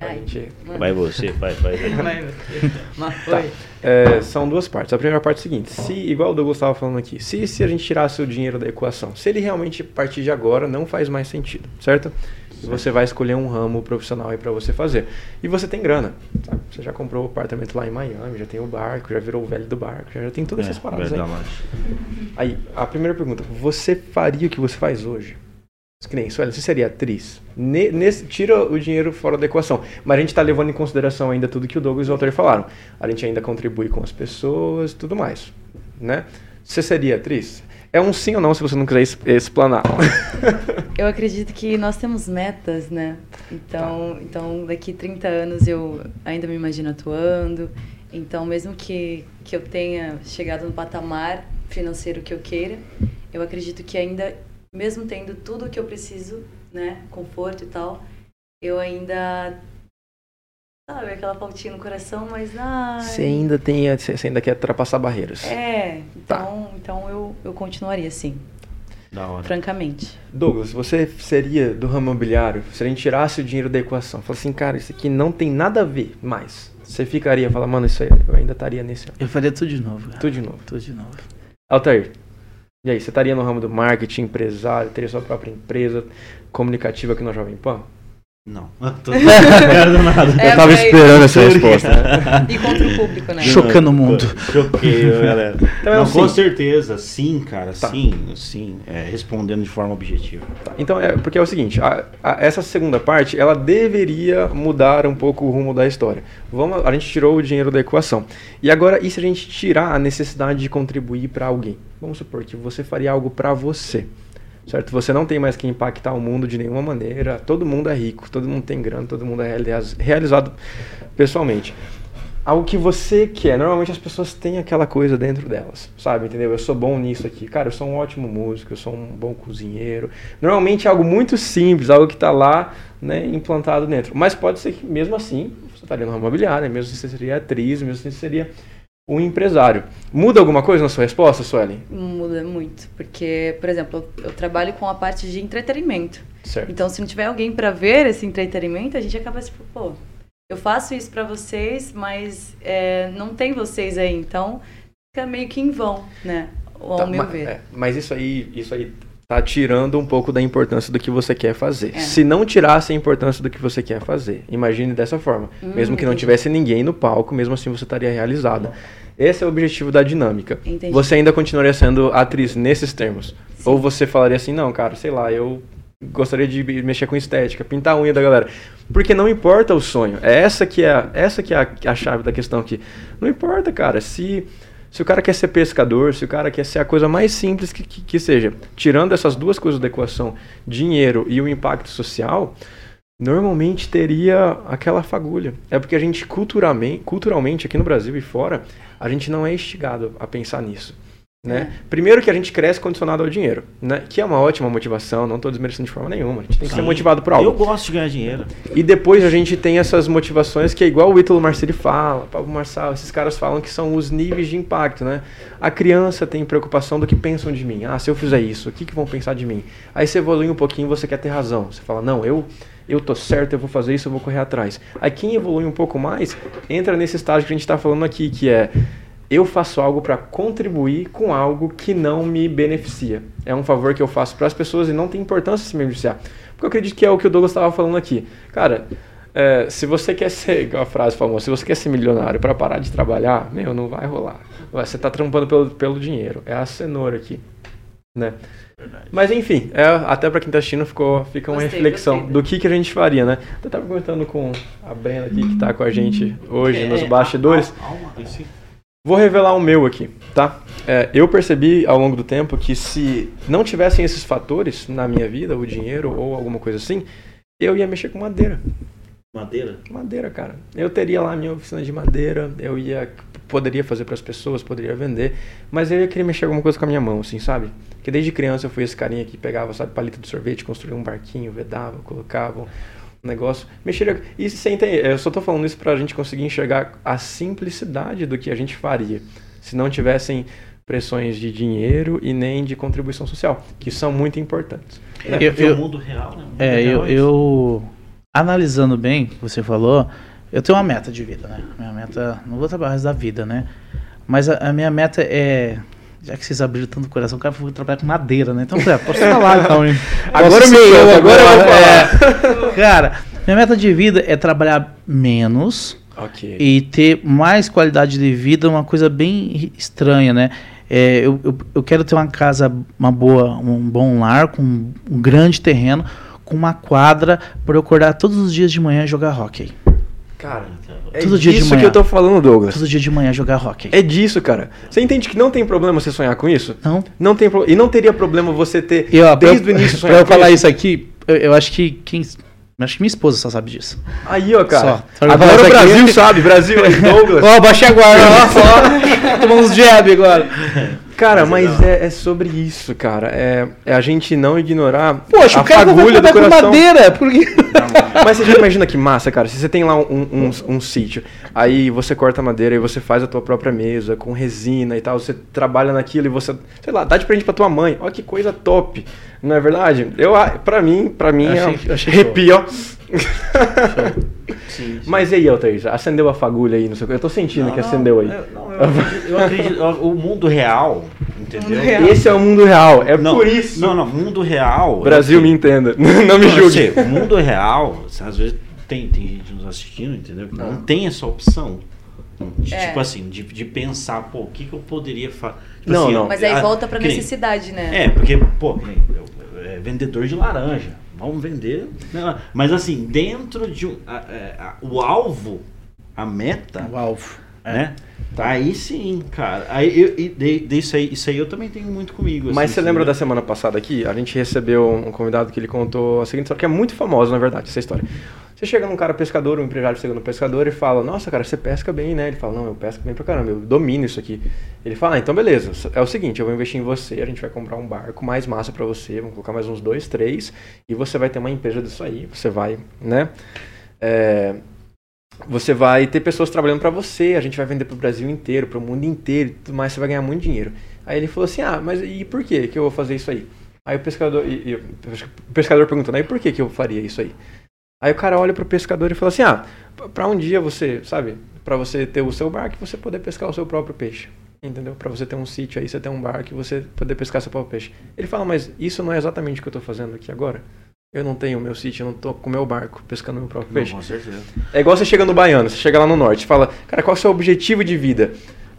Ai. Vai você, vai, vai. vai. Tá. É, são duas partes. A primeira parte é a seguinte: se, igual o Douglas estava falando aqui, se, se a gente tirasse o dinheiro da equação, se ele realmente partir de agora não faz mais sentido, certo? E você vai escolher um ramo profissional aí para você fazer. E você tem grana, sabe? Você já comprou o apartamento lá em Miami, já tem o barco, já virou o velho do barco, já, já tem todas essas paradas aí. Aí, a primeira pergunta: você faria o que você faz hoje? Que nem, Sueli, você seria atriz? Ne- nesse, tira o dinheiro fora da equação. Mas a gente está levando em consideração ainda tudo que o Douglas e o Walter falaram. A gente ainda contribui com as pessoas tudo mais. Né? Você seria atriz? É um sim ou não se você não quiser explanar. Eu acredito que nós temos metas, né? Então, então daqui 30 anos eu ainda me imagino atuando. Então, mesmo que, que eu tenha chegado no patamar financeiro que eu queira, eu acredito que ainda, mesmo tendo tudo o que eu preciso, né? Conforto e tal, eu ainda. Sabe, aquela faltinha no coração, mas. Ai, Você ainda tem, você ainda quer ultrapassar barreiras. É, Tá. então, então eu, eu continuaria assim, Da hora. francamente. Douglas, você seria do ramo imobiliário? Se a gente tirasse o dinheiro da equação, fala assim, cara, isso aqui não tem nada a ver mais. Você ficaria, fala, mano, isso aí, eu ainda estaria nesse Eu faria tudo de novo. cara. Tudo de novo. Tudo de novo. Altair, e aí, você estaria no ramo do marketing, empresário, teria sua própria empresa comunicativa aqui na Jovem Pan? Não. Tô... É, Eu tava mas- esperando essa resposta. E contra o público, né? Chocando o mundo. Choquei, galera. Então é Não, com certeza, sim, cara, Tá. sim, sim. É, respondendo de forma objetiva. Então, é, porque é o seguinte, a- a- essa segunda parte, ela deveria mudar um pouco o rumo da história. Vamos, a gente tirou o dinheiro da equação. E agora, e se a gente tirar a necessidade de contribuir para alguém? Vamos supor que você faria algo para você. Certo? Você não tem mais que impactar o mundo de nenhuma maneira. Todo mundo é rico, todo mundo tem grana, todo mundo é realiza- realizado pessoalmente. Algo que você quer. Normalmente as pessoas têm aquela coisa dentro delas, sabe? Entendeu? Eu sou bom nisso aqui. Cara, eu sou um ótimo músico, eu sou um bom cozinheiro. Normalmente é algo muito simples, algo que está lá, né, implantado dentro. Mas pode ser que mesmo assim você estaria no ramo imobiliário, mesmo assim você seria atriz, mesmo assim você seria um empresário. Muda alguma coisa na sua resposta, Suelen? Muda muito, porque, por exemplo, eu, trabalho com a parte de entretenimento. Certo. Então, se não tiver alguém para ver esse entretenimento, a gente acaba tipo, pô, eu faço isso para vocês, mas é, não tem vocês aí, então fica meio que em vão, né? Ao Tá, meu ver. é, mas isso aí, isso aí tá tirando um pouco da importância do que você quer fazer. É. Se não tirasse a importância do que você quer fazer, imagine dessa forma. Hum, mesmo que não tivesse ninguém no palco, mesmo assim você estaria realizada. Esse é o objetivo da dinâmica. Entendi. Você ainda continuaria sendo atriz nesses termos? Sim. Ou você falaria assim, não, cara, sei lá, eu gostaria de mexer com estética, pintar a unha da galera. Porque não importa o sonho. É essa que é, essa que é a, a chave da questão aqui. Não importa, cara, se se o cara quer ser pescador, se o cara quer ser a coisa mais simples que, que, que seja, tirando essas duas coisas da equação, dinheiro e o impacto social, normalmente teria aquela fagulha. É porque a gente culturalmente, culturalmente aqui no Brasil e fora, a gente não é instigado a pensar nisso. Né? Primeiro que a gente cresce condicionado ao dinheiro, né? que é uma ótima motivação, não estou desmerecendo de forma nenhuma, a gente tem que ser Sim. motivado por algo. Eu gosto de ganhar dinheiro. E depois a gente tem essas motivações que é igual o Ítalo Marceli fala, Pablo Marçal, esses caras falam que são os níveis de impacto, né? A criança tem preocupação do que pensam de mim. Ah, se eu fizer isso, o que, que vão pensar de mim? Aí você evolui um pouquinho, você quer ter razão. Você fala, não, eu eu tô certo, eu vou fazer isso, eu vou correr atrás. Aí quem evolui um pouco mais, entra nesse estágio que a gente está falando aqui, que é eu faço algo para contribuir com algo que não me beneficia. É um favor que eu faço para as pessoas e não tem importância se me beneficiar. Porque eu acredito que é o que o Douglas estava falando aqui. Cara, é, se você quer ser, a frase famosa, se você quer ser milionário para parar de trabalhar, meu, não vai rolar. Você está trampando pelo, pelo dinheiro. É a cenoura aqui. Né? Mas enfim, é, até para quem está assistindo ficou, fica uma Gostei, reflexão gostei. do que, que a gente faria, né? Eu estava comentando com a Brenda aqui, que está com a gente hoje nos É, bastidores. Alma, Vou revelar o meu aqui, tá? É, eu percebi ao longo do tempo que se não tivessem esses fatores na minha vida, o dinheiro ou alguma coisa assim, eu ia mexer com madeira. Madeira? Madeira, cara. Eu teria lá a minha oficina de madeira, eu ia poderia fazer para as pessoas, poderia vender, mas eu ia querer mexer alguma coisa com a minha mão, assim, sabe? Porque desde criança eu fui esse carinha que pegava, sabe, palito de sorvete, construía um barquinho, vedava, colocava negócio, mexeria. E sem ter, eu só tô falando isso pra gente conseguir enxergar a simplicidade do que a gente faria se não tivessem pressões de dinheiro e nem de contribuição social, que são muito importantes. É, Eu- eu- o mundo real, né? O mundo É, real eu, isso. eu analisando bem o que você falou, eu tenho uma meta de vida, né? Minha meta, não vou trabalhar da vida, né? Mas a, a minha meta é, já que vocês abriram tanto o coração, o cara foi trabalhar com madeira, né? Então, é, posso falar então, hein? Agora solta, agora eu vou é. Cara, minha meta de vida é trabalhar menos Ok. e ter mais qualidade de vida, uma coisa bem estranha, né? É, eu, eu, eu quero ter uma casa, uma boa, um bom lar, com um grande terreno, com uma quadra para eu acordar todos os dias de manhã e jogar hockey. Cara, é Todo dia de disso manhã. que eu tô falando, Douglas. Todo dia de manhã jogar hockey. É disso, cara. Você entende que não tem problema você sonhar com isso? Não. Não tem pro... E não teria problema você ter E ó, pra desde eu, o início pra sonhar eu com falar isso aqui, eu, eu acho que quem. Acho que minha esposa só sabe disso. Aí, ó, cara. Só. Eu Agora falo o isso aqui- Brasil sabe, Brasil é Douglas. Ó, baixei agora, ó, só. Tomando uns jab agora. Cara, Mas é mas é, é sobre isso, cara. É, é a gente não ignorar Poxa, a o cara vai fagulha do trabalhar com coração. madeira. Por quê? Mas você já imagina que massa, cara. Se você tem lá um, um, um sítio, aí você corta a madeira e você faz a tua própria mesa com resina e tal, você trabalha naquilo e você, sei lá, dá de presente pra tua mãe. Olha que coisa top. Não é verdade? Eu, ah, pra mim, pra mim, Eu é achei- eu achei arrepio, ó. Sim, sim. Mas e aí, Altair? Acendeu a fagulha aí no seu... Eu tô sentindo que acendeu aí. Eu, não, eu acredito, eu acredito- o mundo real, entendeu? Mundo real. Esse é o mundo real. É não, por isso. Não, não, mundo real. Brasil, me entenda. Não me julgue. sei, o mundo real, às vezes tem, tem gente nos assistindo, entendeu? Que não, Não. tem essa opção. De, É. Tipo assim, de, de pensar, pô, o que, que eu poderia fazer? Não, não. Mas aí ah, volta pra que nem- necessidade, né? É, porque, pô, que nem eu- é vendedor de laranja. Vamos vender. né? Mas assim, dentro de um. a- é, a- o alvo, a meta, O alvo. Né? Aí sim, cara. Aí eu, e de, de isso, aí, isso aí eu também tenho muito comigo. Mas assim, você lembra entendeu? da semana passada aqui? A gente recebeu um convidado que ele contou a seguinte história, que é muito famosa, na verdade, essa história. Você chega num cara pescador, um empresário chega no pescador e fala, nossa, cara, você pesca bem, né? Ele fala, não, eu pesco bem pra caramba, eu domino isso aqui. Ele fala, ah, então beleza, é o seguinte, eu vou investir em você, a gente vai comprar um barco mais massa pra você, vamos colocar mais uns dois, três, e você vai ter uma empresa disso aí, você vai, né? É, você vai ter pessoas trabalhando pra você, a gente vai vender pro Brasil inteiro, pro mundo inteiro, e tudo mais, você vai ganhar muito dinheiro. Aí ele falou assim: "Ah, mas e por que que eu vou fazer isso aí?" Aí o pescador, e, e o pescador perguntando: "Aí por que que eu faria isso aí?" Aí o cara olha pro pescador e fala assim: "Ah, p- pra um dia você, sabe, pra você ter o seu barco você poder pescar o seu próprio peixe." Entendeu? Pra você ter um sítio aí, você ter um barco você poder pescar seu próprio peixe. Ele fala: "Mas isso não é exatamente o que eu tô fazendo aqui agora?" Eu não tenho meu sítio, eu não tô com meu barco pescando meu próprio Não, peixe. com certeza. É igual você chega no Baiano, você chega lá no norte, fala, cara, qual é o seu objetivo de vida?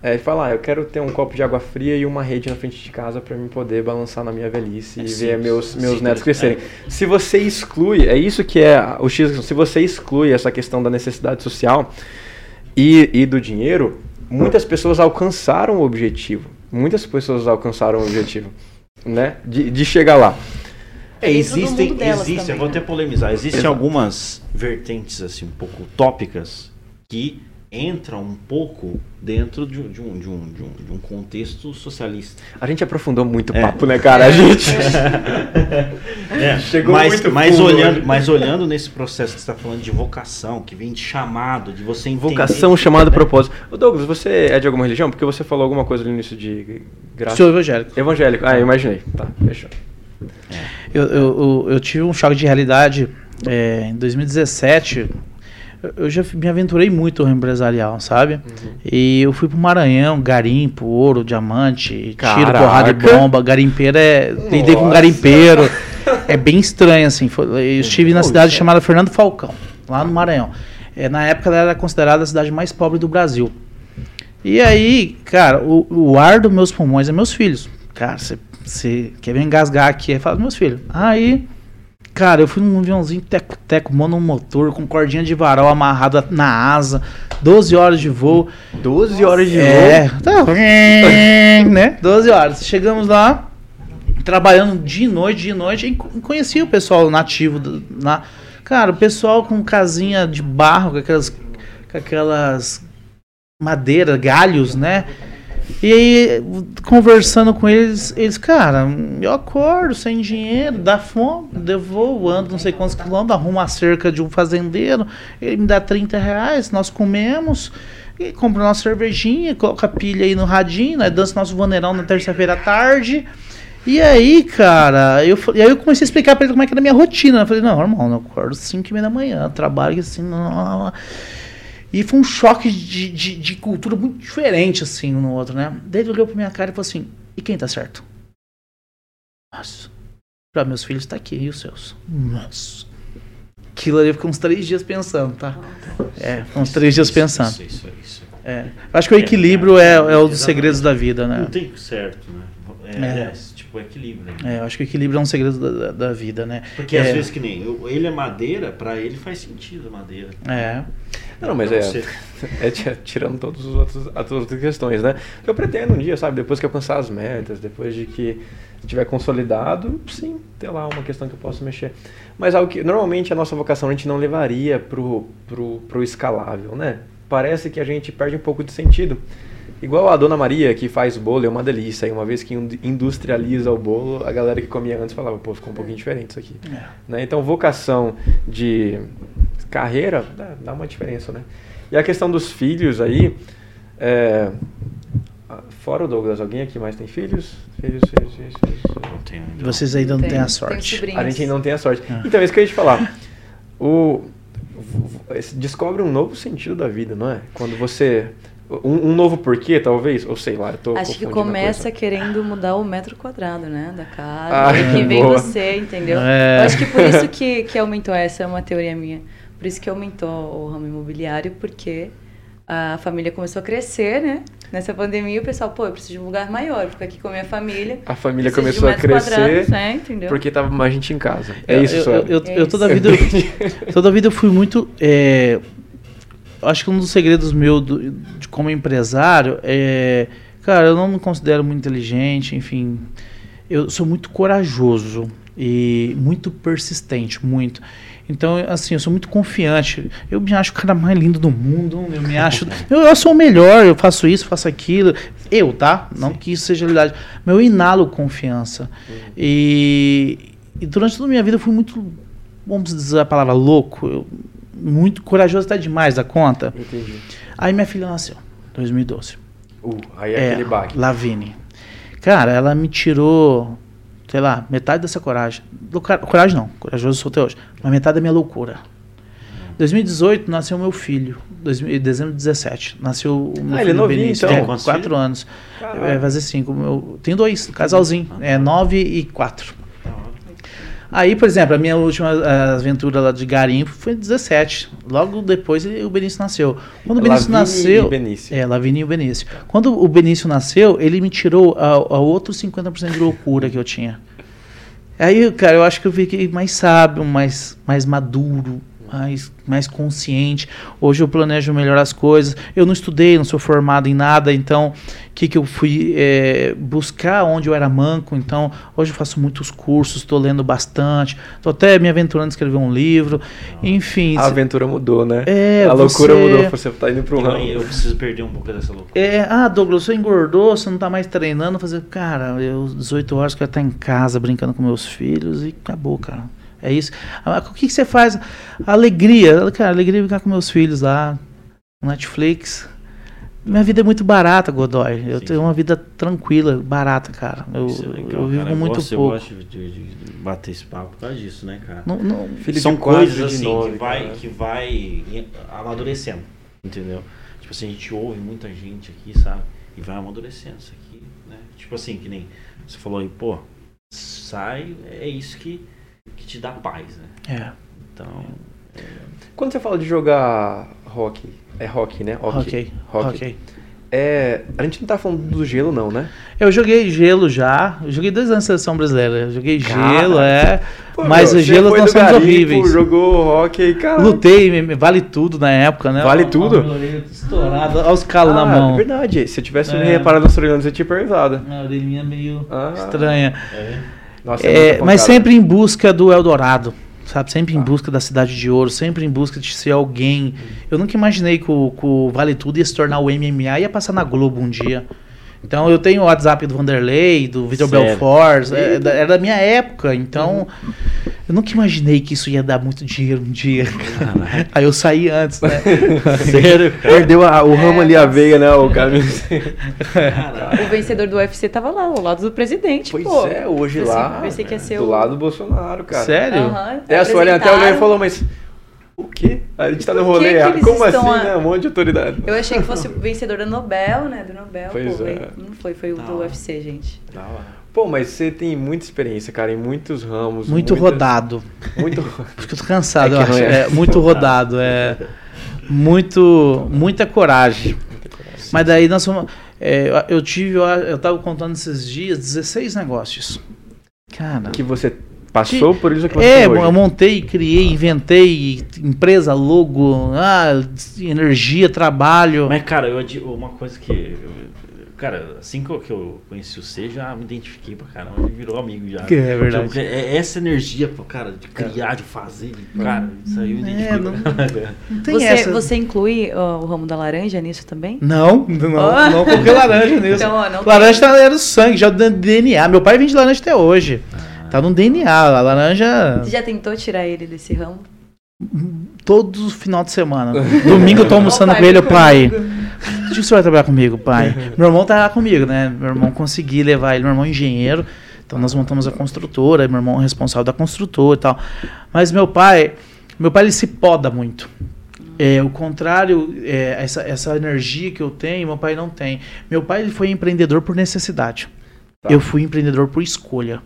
É, ele fala, ah, eu quero ter um copo de água fria e uma rede na frente de casa para mim poder balançar na minha velhice É e ver meus, meus simples, netos crescerem. é. Se você exclui, é isso que é o X, se você exclui essa questão da necessidade social e, e do dinheiro, muitas pessoas alcançaram o objetivo. Muitas pessoas alcançaram o objetivo, né? De, de chegar lá. É, existem, mundo delas existem, também, eu vou né? até polemizar, existem Exato. algumas vertentes assim um pouco utópicas que entram um pouco dentro de, um- de um, de, um, de, um, de um contexto socialista. A gente aprofundou muito o É. papo, né, cara? A gente. É, Chegou mas, muito mas olhando, mas olhando nesse processo que você está falando de vocação, que vem de chamado, de você entender... Vocação, chamado, propósito. Ô Douglas, você é de alguma religião? Porque você falou alguma coisa no início de graça. Sou evangélico. Evangélico. Ah, eu imaginei. Tá, fechou. Eu, eu, eu, eu tive um choque de realidade é, em 2017. eu- já me aventurei muito no empresarial, sabe? E eu fui pro Maranhão, garimpo, ouro, diamante, tiro, Caraca! porrada de bomba. Garimpeiro é. Lidei com garimpeiro. É bem estranho, assim. Eu estive na cidade chamada Fernando Falcão, lá no Maranhão. É, na época ela era considerada a cidade mais pobre do Brasil. E aí, cara, o, o ar dos meus pulmões é meus filhos. Cara, você quer me engasgar aqui? Aí fala, meus filhos. Aí, cara, eu fui num aviãozinho teco-teco, monomotor, com cordinha de varal amarrada na asa, 12 horas de voo. 12 horas de É, voo. tá, né? 12 horas. Chegamos lá, trabalhando de noite, de noite, e co- conheci o pessoal nativo na Cara, o pessoal com casinha de barro, com aquelas com aquelas madeira, galhos, né? E aí, conversando com eles, eles, cara, eu acordo sem dinheiro, dá fome, vou, ando não sei quantos quilômetros, arrumo a cerca de um fazendeiro, ele me dá 30 reais, nós comemos, e compra nossa cervejinha, coloca a pilha aí no radinho, nós dança nosso vaneirão na terça-feira à tarde. E aí, cara, eu, e aí eu comecei a explicar pra ele como é que era a minha rotina. Eu falei, não, irmão, eu acordo 5 e meia da manhã, trabalho assim, não, não, não. E foi um choque de, de, de cultura muito diferente, assim, um no outro, né? Daí ele olhou pra minha cara e falou assim, e quem tá certo? Nossa. Pra meus filhos tá aqui, e os seus? Nossa. Aquilo ali fiquei uns três dias pensando, tá? É, uns três dias pensando. Isso, isso, isso. É. Acho que o equilíbrio é, é um dos segredos da vida, né? Não tem certo, né? É, É. aliás, tipo, equilíbrio. né? É, eu acho que o equilíbrio é um segredo da, da- da vida, né? Porque é, às vezes que nem eu- ele é madeira, pra ele faz sentido a madeira. É. Não, mas é, é ti- tirando todas as outras, as outras questões, né? Eu pretendo um dia, sabe, depois que alcançar as metas, depois de que estiver consolidado, sim, ter lá uma questão que eu possa mexer. Mas algo que, normalmente, a nossa vocação a gente não levaria pro, pro, pro escalável, né? Parece que a gente perde um pouco de sentido. Igual a Dona Maria, que faz bolo, é uma delícia. E uma vez que ind- industrializa o bolo, a galera que comia antes falava, pô, ficou um pouquinho diferente isso aqui. É. Né? Então, vocação de carreira dá, dá uma diferença, né? E a questão dos filhos aí, é, fora o Douglas, alguém aqui mais tem filhos? Filhos, filhos, filhos, filhos. Não ainda. Vocês ainda não Tem- têm a sorte. A gente ainda não tem a sorte. Ah. Então, é isso que eu ia te falar. O, descobre um novo sentido da vida, não é? Quando você Um, um novo porquê, talvez? Ou sei lá, eu tô Acho que começa querendo mudar o metro quadrado, né? Da casa. Ah, e que vem boa. você, entendeu? É. Eu acho que por isso que, que aumentou, essa é uma teoria minha. Por isso que aumentou o ramo imobiliário, porque a família começou a crescer, né? Nessa pandemia, o pessoal, pô, eu preciso de um lugar maior, fico aqui com a minha família. A família começou a crescer quadrados, né? Entendeu? porque tava mais gente em casa. É Eu- isso, eu, eu, eu, É eu toda a vida eu, toda a vida eu fui muito é, acho que um dos segredos meu do- de como empresário é cara eu não me considero muito inteligente enfim. Eu sou muito corajoso e muito persistente muito. Então assim eu sou muito confiante. Eu me acho o cara mais lindo do mundo eu me acho eu, eu sou o melhor eu faço isso faço aquilo. Eu tá? Não que isso seja realidade mas eu inalo confiança. E, e durante toda a minha vida eu fui muito vamos dizer a palavra louco, eu- muito corajoso até demais da conta. Entendi. Aí minha filha nasceu, 2012. Uh, aí é, aquele baque. Lavine. Cara, ela me tirou, sei lá, metade dessa coragem. Louca- Coragem não, corajoso sou até hoje, mas metade da minha loucura. 2018 nasceu meu filho, 2000 dezembro de 17. Nasceu o meu Ah, ele é filho novinho, Benício, então. é, quatro anos. Vai fazer cinco. Eu tenho dois, casalzinho. É nove e quatro. Aí, por exemplo, a minha última aventura lá de garimpo foi 17. Logo depois o Benício nasceu. Quando o Benício nasceu. e Benício. É, Lavínia e o Benício. Quando o Benício nasceu, ele me tirou a, a outro 50% de loucura que eu tinha. Aí, cara, eu acho que eu fiquei mais sábio, mais, mais maduro, mais, mais consciente. Hoje eu planejo melhor as coisas. Eu não estudei, não sou formado em nada, então que, que eu fui é, buscar onde eu era manco. Então, hoje eu faço muitos cursos, estou lendo bastante, estou até me aventurando em escrever um livro. Enfim. A aventura mudou, né? É, a loucura você- mudou, você tá indo pro Eu, ramo. eu preciso perder um pouco dessa loucura. É, ah, Douglas, você engordou, você não tá mais treinando, fazer, cara, eu 18 horas quero estar em casa brincando com meus filhos e acabou, cara. É isso. Ah, o que, que você faz? Alegria, cara, alegria é ficar com meus filhos lá, Netflix. Minha vida é muito barata, Godoy. Eu Sim, tenho sim. uma vida tranquila, barata, cara. Eu, é legal, eu vivo cara. muito gosto, pouco. Eu gosto de, de- de bater esse papo por causa disso, né, cara? Não, não- São coisas assim nove, que, vai, cara. que vai amadurecendo, entendeu? Tipo assim, a gente ouve muita gente aqui, sabe? E vai amadurecendo isso aqui, né? Tipo assim, que nem você falou aí, pô, sai, é isso que, que te dá paz, né? é, Então, Quando você fala de jogar hockey, é hockey, né? ok, Hockey. ok. É, a gente não tá falando do gelo, não, né? Eu joguei gelo já, eu joguei dois anos na seleção brasileira. Eu joguei Cara, gelo, é. Pô, mas meu, os gelos não são horríveis. Jogou hockey, cara. Lutei, vale tudo na época, né? Vale ó, tudo? orelha Estourada, olha os calos na Ah, mão. É verdade. Se eu tivesse É. reparado na sua orelha, você tinha perguntado. A orelhinha meio Ah. estranha. é, Nossa, É, muita mas sempre em busca do Eldorado. Sabe, sempre em Ah. busca da cidade de ouro, sempre em busca de ser alguém. Eu nunca imaginei que o, que o Vale Tudo ia se tornar o MMA e ia passar na Globo um dia. Então eu tenho o WhatsApp do Vanderlei, do Vitor? Belfort, é, da- era da minha época, então eu nunca imaginei que isso ia dar muito dinheiro um dia. Aí eu saí antes, né? Sério, cara? Perdeu a- o ramo ali, a veia, né? O cara. Caralho. O vencedor do UFC tava lá, ao lado do presidente, pois pô. é, hoje Pensei- lá. pensei que ia ser do o- lado do Bolsonaro, cara. Sério? Aham, É, a Suelen até olhou e falou, mas. O quê? A gente tá no que rolê. que eles Como assim, a- né? Um monte de autoridade. Eu achei que fosse o vencedor da Nobel, né? Do Nobel. Pois pô, é. Não foi, foi o do. UFC, gente. Da hora. Pô, mas você tem muita experiência, cara, em muitos ramos. Muito muitas- rodado. Muito. Porque eu tô cansado, É eu que acho. é. É muito rodado, é muito muita coragem. Mas daí nós fomos, é, eu tive, eu, eu tava contando esses dias, 16 negócios. Cara. que você passou por isso que você É, tem hoje. eu montei, criei, inventei empresa, logo, ah, energia, trabalho. Mas, cara, eu, uma coisa que. eu- cara, assim que eu, que eu conheci você, já me identifiquei pra caramba, ele virou amigo já. Que é verdade. Tipo, é essa energia, cara, de criar, de fazer, de- cara, isso aí eu me É, identifiquei não- pra caramba. Não tem Você, essa. você inclui ó, o ramo da laranja nisso também? Não, não, Oh. não coloquei laranja nisso. Então, ó, não laranja tá era do sangue, já do DNA. Meu pai vende laranja até hoje. Tá no DNA, a laranja Você já tentou tirar ele desse ramo? todo final de semana. Domingo eu tô almoçando com ele, pai. Onde que você vai trabalhar comigo, pai? Meu irmão tá lá comigo, né? Meu irmão consegui levar ele, meu irmão é engenheiro. Então nós montamos a construtora, meu irmão é responsável da construtora e tal. Mas meu pai, meu pai ele se poda muito. É, o contrário, é, essa, essa energia que eu tenho, meu pai não tem. Meu pai ele foi empreendedor por necessidade. Tá. Eu fui empreendedor por escolha.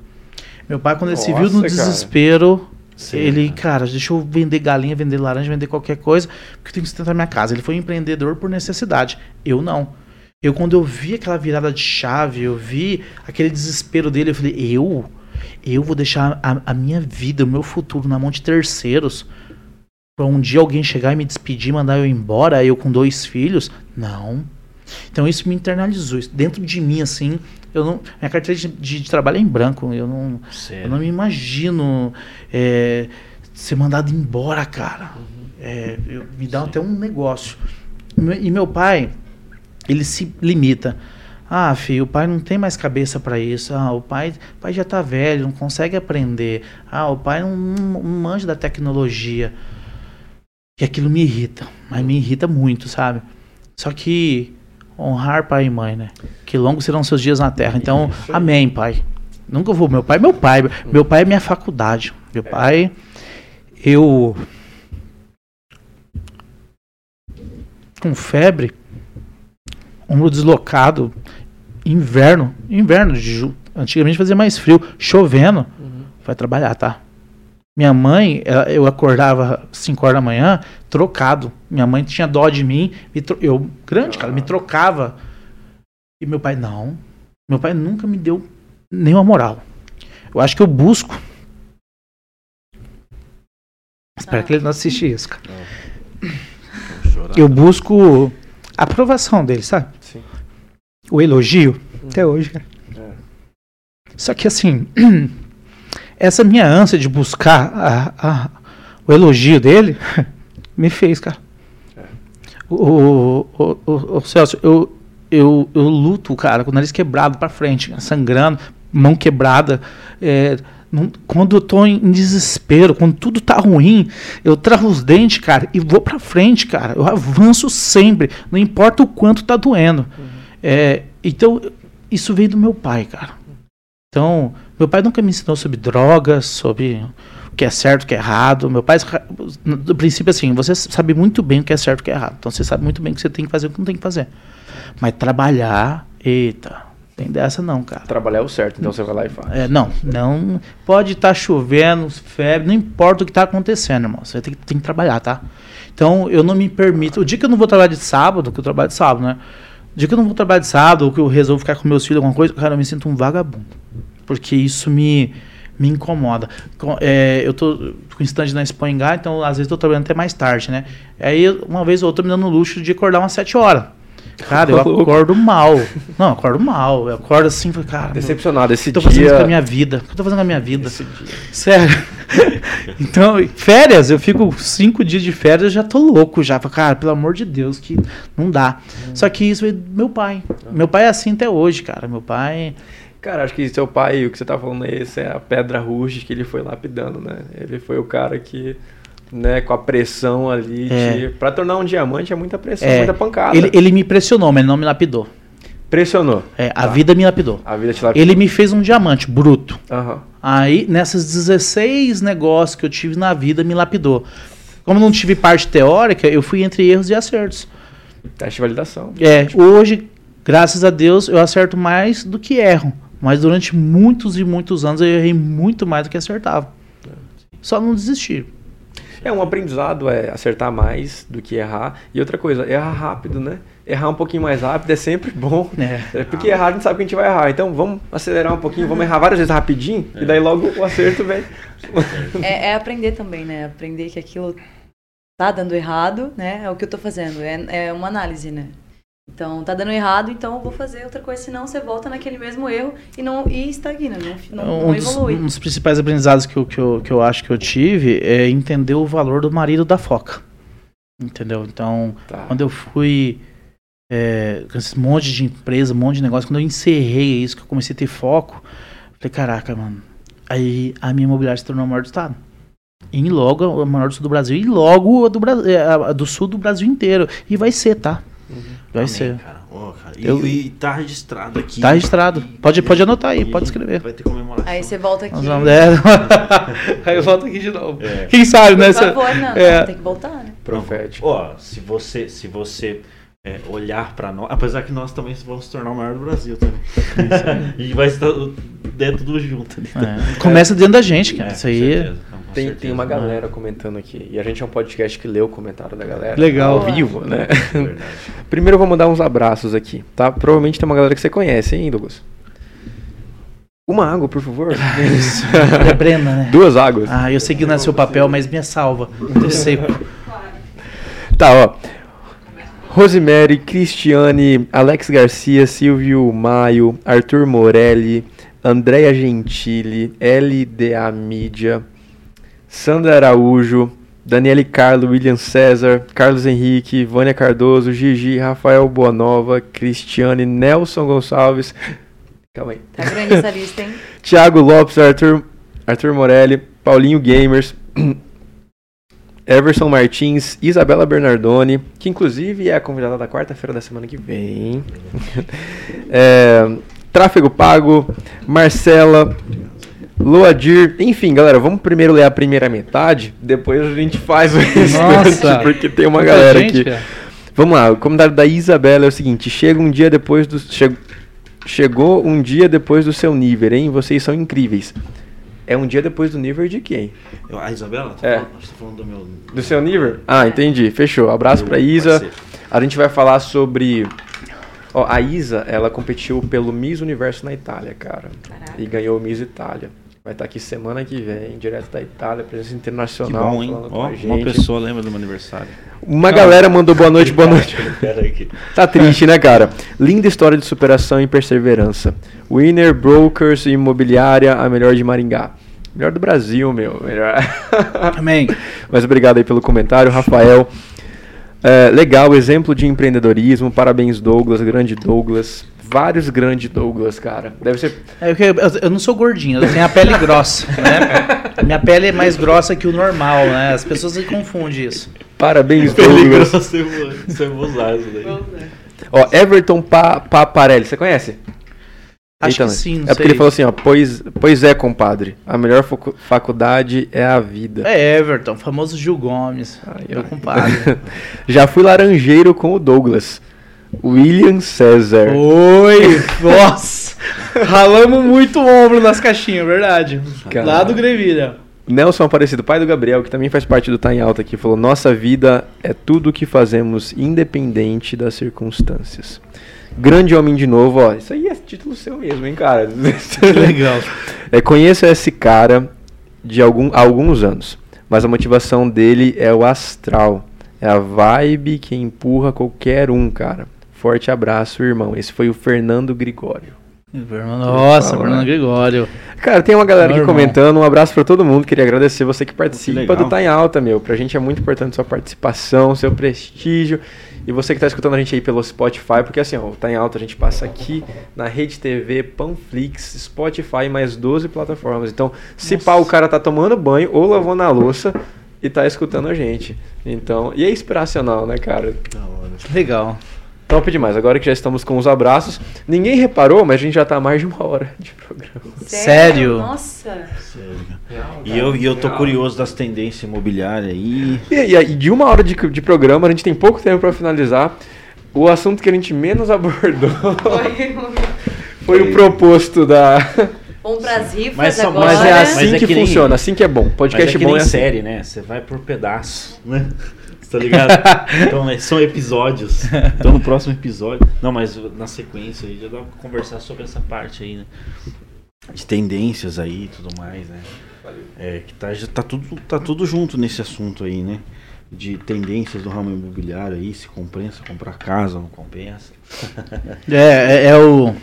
Meu pai, quando ele se viu Nossa, no cara. desespero, Sim, ele, cara, deixa eu vender galinha, vender laranja, vender qualquer coisa, porque eu tenho que sustentar minha casa. Ele foi empreendedor por necessidade. Eu não. Eu, quando eu vi aquela virada de chave, eu vi aquele desespero dele, eu falei, eu? Eu vou deixar a, a minha vida, o meu futuro na mão de terceiros pra um dia alguém chegar e me despedir, mandar eu embora, eu com dois filhos? Não. Então isso me internalizou. Isso dentro de mim, assim, eu não. Minha carteira de, de- de trabalho é em branco. Eu não, Sério. eu não me imagino é, ser mandado embora, cara. É, eu- me dá até um negócio. E meu pai, ele se limita. Ah, filho, o pai não tem mais cabeça para isso. Ah, o pai, o pai já tá velho, não consegue aprender. Ah, o pai não, não manja da tecnologia. E aquilo me irrita, mas me irrita muito, sabe? Só que honrar pai e mãe, né? Que longos serão seus dias na terra. Então, amém, pai. Nunca vou. Meu pai é meu pai. Meu pai é minha faculdade. Meu pai, eu. Com febre, ombro deslocado, inverno, inverno, de antigamente fazia mais frio, chovendo, vai trabalhar, tá? Minha mãe, ela- eu acordava 5 horas da manhã, trocado. Minha mãe tinha dó de mim, tro- eu, grande, cara, me trocava. E meu pai, não. Meu pai nunca me deu nenhuma moral. Eu acho que eu busco. Espero Ah. que ele não assista isso, cara. Chorar. Eu busco a aprovação dele, sabe? Sim. O elogio. Até hoje, cara. É. Só que assim, essa minha ânsia de buscar a- a- o elogio dele me fez, cara. É. O, o, o, o- Celso, eu, eu, eu luto, cara, com o nariz quebrado pra frente, sangrando, mão quebrada. é, não- quando eu tô em, desespero, quando tudo tá ruim, eu travo os dentes, cara, e vou pra frente, cara. Eu avanço sempre, não importa o quanto tá doendo. É, então, isso veio do meu pai, cara. Então, meu pai nunca me ensinou sobre drogas, sobre o que é certo, o que é errado. Meu pai, do princípio, assim, você sabe muito bem o que é certo e o que é errado. Então, você sabe muito bem o que você tem que fazer e o que não tem que fazer. Mas trabalhar, eita, tem dessa não, cara. Trabalhar é o certo, então você vai lá e faz. É, não, não. Pode estar chovendo, febre, não importa o que está acontecendo, irmão. Você tem, que- tem que trabalhar, tá? Então, eu não me permito. O dia que eu não vou trabalhar de sábado, que eu trabalho de sábado, né? O dia que eu não vou trabalhar de sábado, ou que eu resolvo ficar com meus filhos, alguma coisa, cara, eu me sinto um vagabundo. Porque isso me, me incomoda. Com- é, eu tô com stand na Engá, então às vezes eu tô trabalhando até mais tarde, né? Aí, uma vez ou outra, me dando o luxo de acordar umas 7 horas. Cara, eu acordo mal. Não, acordo mal. Eu acordo assim, cara. meu- Decepcionado. Esse eu tô fazendo dia. com a minha vida? O que eu tô fazendo com a minha vida? Esse dia. Sério. então, férias, eu fico cinco dias de férias, eu já tô louco já. Cara, pelo amor de Deus, que não dá. Só que isso veio do meu pai. Meu pai é assim até hoje, cara. Meu pai. Cara, acho que seu pai, o que você tá falando aí, essa é a pedra ruge que ele foi lapidando, né? Ele foi o cara que, né, com a pressão ali, É. de... pra tornar um diamante é muita pressão, É, muita pancada. Ele, ele me pressionou, mas ele não me lapidou. Pressionou. É, a Tá. vida me lapidou. A vida te lapidou. Ele me fez um diamante bruto. Aham. Aí, nessas 16 negócios que eu tive na vida, me lapidou. Como não tive parte teórica, eu fui entre erros e acertos. Teste de validação. É, hoje, graças a Deus, eu acerto mais do que erro. Mas durante muitos e muitos anos eu errei muito mais do que acertava. Só não desisti. É, um aprendizado é acertar mais do que errar. E outra coisa, errar rápido, né? Errar um pouquinho mais rápido é sempre bom. É. É porque errar a gente sabe que a gente vai errar. Então vamos acelerar um pouquinho, vamos errar várias vezes rapidinho. E daí logo o acerto vem. É, é aprender também, né? Aprender que aquilo tá dando errado, né? É o que eu tô fazendo. É, é uma análise, né? Então, tá dando errado, então eu vou fazer outra coisa, senão você volta naquele mesmo erro e não e estagna, não, não, não um, dos, evolui. um dos principais aprendizados que eu, que, eu, que eu acho que eu tive é entender o valor do marido da foca. Entendeu? Então, Tá. quando eu fui é, com esse monte de empresa, um monte de negócio, quando eu encerrei isso, que eu comecei a ter foco, falei, caraca, mano. Aí a minha imobiliária se tornou a maior do estado. E logo a maior do sul do Brasil. E logo a do, Bra- é, a do sul do Brasil inteiro. E vai ser, tá? Vai Amém, ser. Cara. Ó, cara. E, Eu- e tá registrado aqui. Tá registrado. Pode, pode anotar aí, pode escrever. Vai ter comemoração. Aí você volta aqui. Vamos- é. Aí eu volto aqui de novo. É. Quem sabe, né? Por favor, não, é. tem que voltar, né? Profético. Ó, se você, se você é, olhar pra nós, apesar que nós também vamos se tornar o maior do Brasil também. e vai estar dentro tudo junto. ali. É, Começa dentro da gente, cara. É, Isso aí. com Tem, certeza. tem uma galera comentando aqui. E a gente é um podcast que lê o comentário da galera. Legal. Ao vivo, né? Verdade. Primeiro eu vou mandar uns abraços aqui, tá? Provavelmente tem uma galera que você conhece, hein, Douglas? Uma água, por favor. É Brena, né? Duas águas. Ah, eu sei que não é seu papel, mas me salva. Tô seco. Tá, ó. Rosemary, Cristiane, Alex Garcia, Silvio Maio, Arthur Morelli, Andréia Gentili, LDA Mídia, Sandra Araújo, Daniele Carlo, William César, Carlos Henrique, Vânia Cardoso, Gigi, Rafael Boanova, Cristiane, Nelson Gonçalves. Calma aí. Tá grande essa lista, hein? Thiago Lopes, Arthur, Arthur Morelli, Paulinho Gamers, Everson Martins, Isabela Bernardoni, que inclusive é a convidada da quarta-feira da semana que vem. É, Tráfego Pago, Marcela, Loadir, enfim, galera, vamos primeiro ler a primeira metade, depois a gente faz o restante, Nossa. porque tem uma galera gente, aqui. cara. Vamos lá, o comentário da Isabela é o seguinte: chega um dia depois do. che- chegou um dia depois do seu nível, hein? Vocês são incríveis. É um dia depois do nível de quem? Eu- A Isabela? Tá É. falando, tá falando do meu. Do seu nível? Ah, entendi. Fechou. Abraço pra Pode Isa. A gente vai falar sobre. Ó, a Isa, ela competiu pelo Miss Universo na Itália, cara. Caraca. E ganhou o Miss Itália. Vai estar aqui semana que vem, direto da Itália, presença Que internacional. bom, hein? Ó, uma pessoa lembra do meu aniversário. Uma galera mandou boa noite, boa noite. Que- Tá triste, né, cara? Linda história de superação e perseverança. Winner Brokers Imobiliária, a melhor de Maringá. Melhor do Brasil, meu. Melhor. Amém. Mas obrigado aí pelo comentário, Rafael. É, legal, exemplo de empreendedorismo. Parabéns, Douglas, grande Douglas. Vários grandes Douglas, cara. Deve ser. É, eu, eu não sou gordinho, eu tenho a pele grossa, né? Minha pele é mais grossa que o normal, né? As pessoas se confundem isso. Parabéns, Douglas. Você vai usar isso daí. Ó, Everton pa Paparelli, você conhece? Acho Eita, que sim, não É sei. porque ele falou assim, ó, pois, pois é, compadre, a melhor facu- faculdade é a vida. É Everton, famoso Gil Gomes. Ai, meu ai. compadre. Já fui laranjeiro com o Douglas. William César. Oi! Nossa! Ralamos muito o ombro nas caixinhas, verdade. Caralho. Lá do Grevilha. Nelson Aparecido, pai do Gabriel, que também faz parte do Tá em Alta aqui, falou: Nossa vida é tudo o que fazemos, independente das circunstâncias. Grande homem de novo, ó. Isso aí é título seu mesmo, hein, cara? Legal. É, conheço esse cara de algum, há alguns anos, mas a motivação dele é o astral. É a vibe que empurra qualquer um, cara. Forte abraço, irmão. Esse foi o Fernando Grigório. Nossa, Fernando né? Gregório. Cara, tem uma galera aqui comentando. Um abraço pra todo mundo. Queria agradecer você que participa legal. do Tá em Alta, meu. Pra gente é muito importante sua participação, seu prestígio. E você que tá escutando a gente aí pelo Spotify, porque assim, ó, o Tá em Alta a gente passa aqui na Rede TV, Panflix, Spotify e mais 12 plataformas. Então, se pá, o cara tá tomando banho ou lavando a louça e tá escutando a gente. Então, e é inspiracional, né, cara? Da hora. Legal. Top demais. Agora que já estamos com os abraços, ninguém reparou, mas a gente já tá há mais de uma hora de programa. Sério? Nossa. Sério, cara. E eu, e eu tô curioso das tendências imobiliárias aí. E, e- e de uma hora de, de programa, a gente tem pouco tempo para finalizar. O assunto que a gente menos abordou Foi. foi o proposto da. Vamos pras rifas Mas agora. Mas é Mas assim é que, que nem- funciona, assim que é bom. Podcast Mas é que bom nem é assim. série, né? Você vai por pedaço, né? Tá ligado? então, é- são episódios. Então, no próximo episódio. Não, mas na sequência aí já dá pra conversar sobre essa parte aí, né? De tendências aí e tudo mais, né? É, que tá, já tá, tudo, tá tudo junto nesse assunto aí, né? De tendências do ramo imobiliário aí, se compensa comprar casa, não compensa. É, é, é o.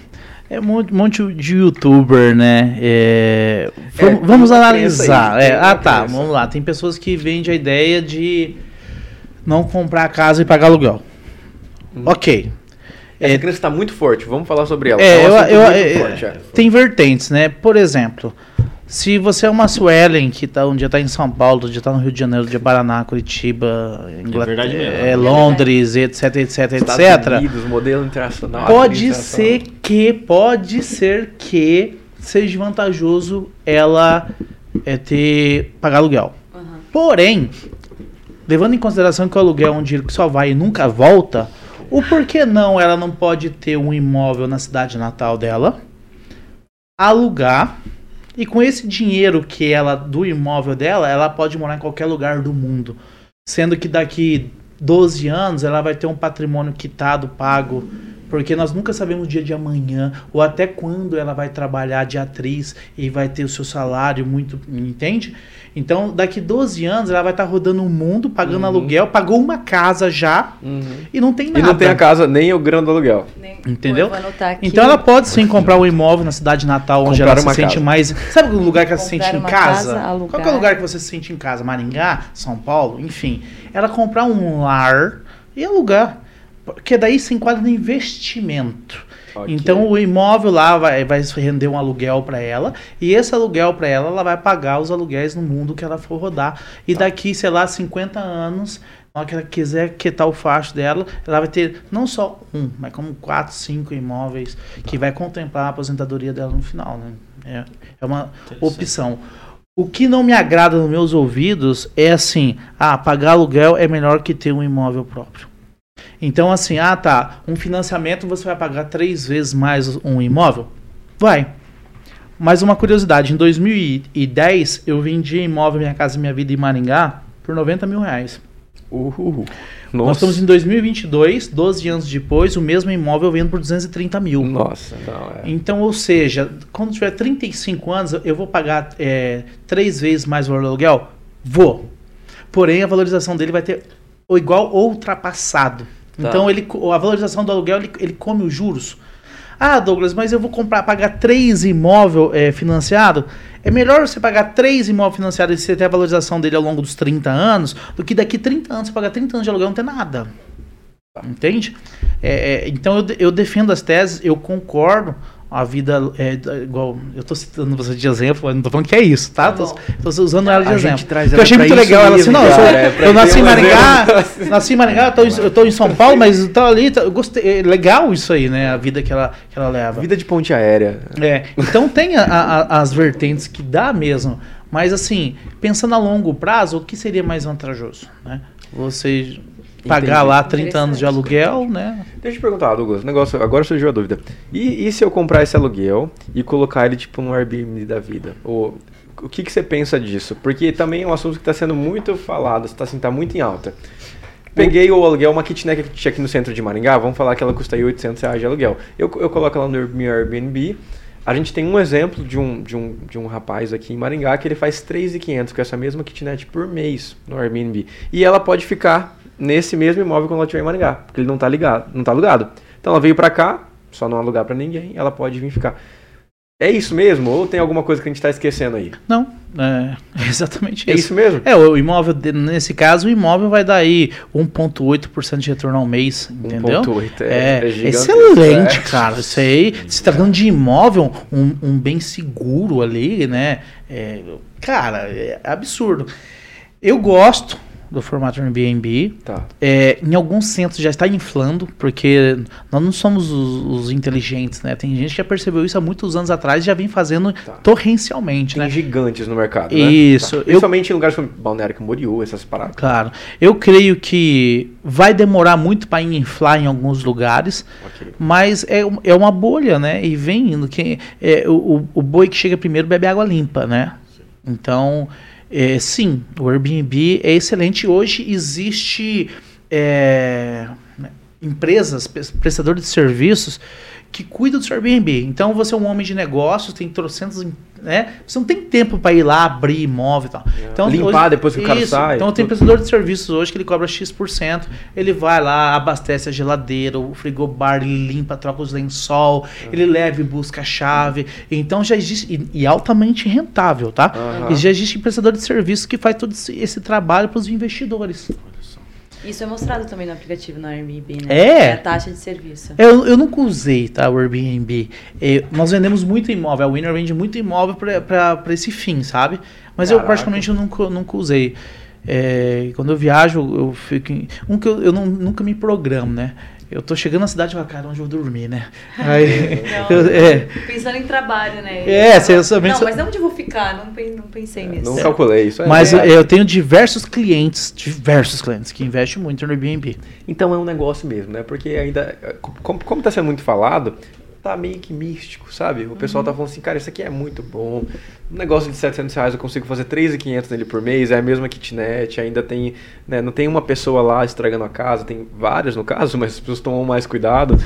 É um monte, monte de youtuber, né? É, vamos, É, vamos analisar. aí, É, ah, tá. Vamos lá. Tem pessoas que vendem a ideia de não comprar casa e pagar aluguel. Ok. Essa É, crença tá muito forte, vamos falar sobre ela. É, Tá um eu, eu- muito é, forte, é. tem vertentes, né? Por exemplo, se você é uma Suelen que tá, um dia tá em São Paulo, outro dia tá no Rio de Janeiro, outro dia Paraná, Curitiba, Inglaterra, mesmo. é, Londres, etc, etc, Estados etc. Unidos, modelo internacional. Pode ser que, pode ser que seja vantajoso ela é, ter pagar aluguel. Aham. Porém, levando em consideração que o aluguel é um dinheiro que só vai e nunca volta, o porquê não ela não pode ter um imóvel na cidade natal dela, alugar e com esse dinheiro que ela do imóvel dela, ela pode morar em qualquer lugar do mundo, sendo que daqui 12 anos ela vai ter um patrimônio quitado, pago porque nós nunca sabemos o dia de amanhã ou até quando ela vai trabalhar de atriz e vai ter o seu salário muito, entende? Então, daqui 12 anos, ela vai estar rodando o mundo, pagando Uhum. aluguel, pagou uma casa já e não tem E nada. não tem a casa, nem o grão do aluguel. Nem- Entendeu? Então ela pode sim comprar um imóvel na cidade natal onde Comprar ela se sente casa. mais. Sabe o lugar que ela se sente em casa? casa. Qual que é o lugar que você se sente em casa? Maringá, São Paulo, enfim. Ela comprar um lar e alugar. Porque daí se enquadra no investimento. Ok. Então o imóvel lá vai, vai render um aluguel para ela e esse aluguel para ela ela vai pagar os aluguéis no mundo que ela for rodar e Tá. daqui sei lá 50 anos na hora que ela quiser quitar o facho dela ela vai ter não só um mas como quatro cinco imóveis que vai contemplar a aposentadoria dela no final né é, é uma opção o que não me agrada nos meus ouvidos é assim ah pagar aluguel é melhor que ter um imóvel próprio então, assim, ah, tá. Um financiamento você vai pagar três vezes mais um imóvel? Vai. Mas uma curiosidade: em 2010 eu vendi imóvel Minha Casa Minha Vida em Maringá por 90 mil reais. Uhul. Nós Nossa. estamos em 2022, 12 anos depois, o mesmo imóvel vendo por 230 mil. Nossa, não, é. Então, ou seja, quando tiver 35 anos, eu vou pagar é, três vezes mais o valor do aluguel? Vou. Porém, a valorização dele vai ter ou igual ou ultrapassado. Tá. Então, ele, a valorização do aluguel, ele, ele come os juros. Ah, Douglas, mas eu vou comprar, pagar três imóveis é, financiados? É melhor você pagar três imóveis financiados e você ter a valorização dele ao longo dos 30 anos, do que daqui 30 anos você pagar 30 anos de aluguel e não ter nada. Entende? É, é, então eu, eu defendo as teses, eu concordo. A vida é igual. Eu tô citando você de exemplo, mas não tô falando que é isso, tá? Tá Tô, tô usando ela de A exemplo. traz eu ela achei muito legal. Ela assim, não, eu, sou- é eu nasci em Maringá, nasci em Maringá, eu tô, em- eu tô em São Paulo, mas eu tô ali, tá- eu gostei. É legal isso aí, né? A vida que ela, que ela leva. Vida de ponte aérea. É, então tem a- a- as vertentes que dá mesmo, mas assim, pensando a longo prazo, o que seria mais vantajoso, né? Você pagar Entendi. lá 30 anos de aluguel, né? Deixa eu te perguntar, Douglas, negócio, agora surgiu a dúvida. E, e se eu comprar esse aluguel e colocar ele tipo no Airbnb da vida? Ou, o que, que você pensa disso? Porque também é um assunto que está sendo muito falado, está assim, tá muito em alta. Peguei o aluguel, uma kitnet que tinha aqui no centro de Maringá, vamos falar que ela custa aí 800 reais de aluguel. Eu, eu coloco ela no meu Airbnb, a gente tem um exemplo de um, de um, de um rapaz aqui em Maringá que ele faz 3.500 com essa mesma kitnet por mês no Airbnb. E ela pode ficar nesse mesmo imóvel quando ela estiver em Maringá, porque ele não está ligado, não tá alugado. Então ela veio para cá, só não alugar para ninguém, ela pode vir ficar. É isso mesmo? Ou tem alguma coisa que a gente está esquecendo aí? Não, é exatamente É isso. isso mesmo? É, o imóvel, nesse caso, o imóvel vai dar aí 1,8% de retorno ao mês, entendeu? 1.8, É, é gigantesco, excelente, é. cara. Isso aí, você tá falando de imóvel, um, um bem seguro ali, né? É, cara, é absurdo. Eu gosto do formato Airbnb. Tá. É, em alguns centros já está inflando, porque nós não somos os, os inteligentes, né? Tem gente que já percebeu isso há muitos anos atrás e já vem fazendo torrencialmente, Tem né? gigantes no mercado, né? Isso, Tá. eu- Principalmente em lugares como Balneário Camboriú, essas paradas. Claro. Eu creio que vai demorar muito para inflar em alguns lugares, Ok. mas é, é uma bolha, né? E vem indo. Que, é, o, o- o boi que chega primeiro bebe água limpa, né? Então, é, sim, o Airbnb é excelente. Hoje existe é, empresas, pres- prestadores de serviços que cuidam do seu Airbnb. Então, você é um homem de negócios, tem trocentos, né? Você não tem tempo para ir lá abrir imóvel e tal. Então, Limpar hoje- depois que o cara Isso. sai. Então, tem prestador de serviços hoje que ele cobra X%. Ele vai lá, abastece a geladeira, o frigobar, ele limpa, troca os lençol, ele leva e busca a chave. Então já existe, e, e altamente rentável, tá? Aham. E já existe prestador de serviços que faz todo esse, esse trabalho para os investidores. Isso é mostrado também no aplicativo no Airbnb, né? É. a taxa de serviço. Eu, eu nunca usei, tá, o Airbnb. É, nós vendemos muito imóvel, a Winner vende muito imóvel para esse fim, sabe? Mas eu Caraca. particularmente eu nunca, nunca usei. É, quando eu viajo, eu fico. em- um que eu, eu não- nunca me programo, né? Eu tô chegando na cidade e falo, cara, onde eu vou dormir, né? Aí, Não, eu- é, Pensando em trabalho, né? É, você- também Não, sou- mas onde eu vou ficar? Não, não pensei nisso. Não calculei isso. é mas eu, verdade. eu tenho diversos clientes, diversos clientes que investem muito no Airbnb. Então é um negócio mesmo, né? Porque ainda, como, como tá sendo muito falado, tá meio que místico, sabe? O pessoal tá falando assim, cara, isso aqui é muito bom. Um negócio de 700 reais eu consigo fazer 3.500 nele por mês, é a mesma kitnet, ainda tem, né? Não tem uma pessoa lá estragando a casa, tem várias no caso, mas as pessoas tomam mais cuidado.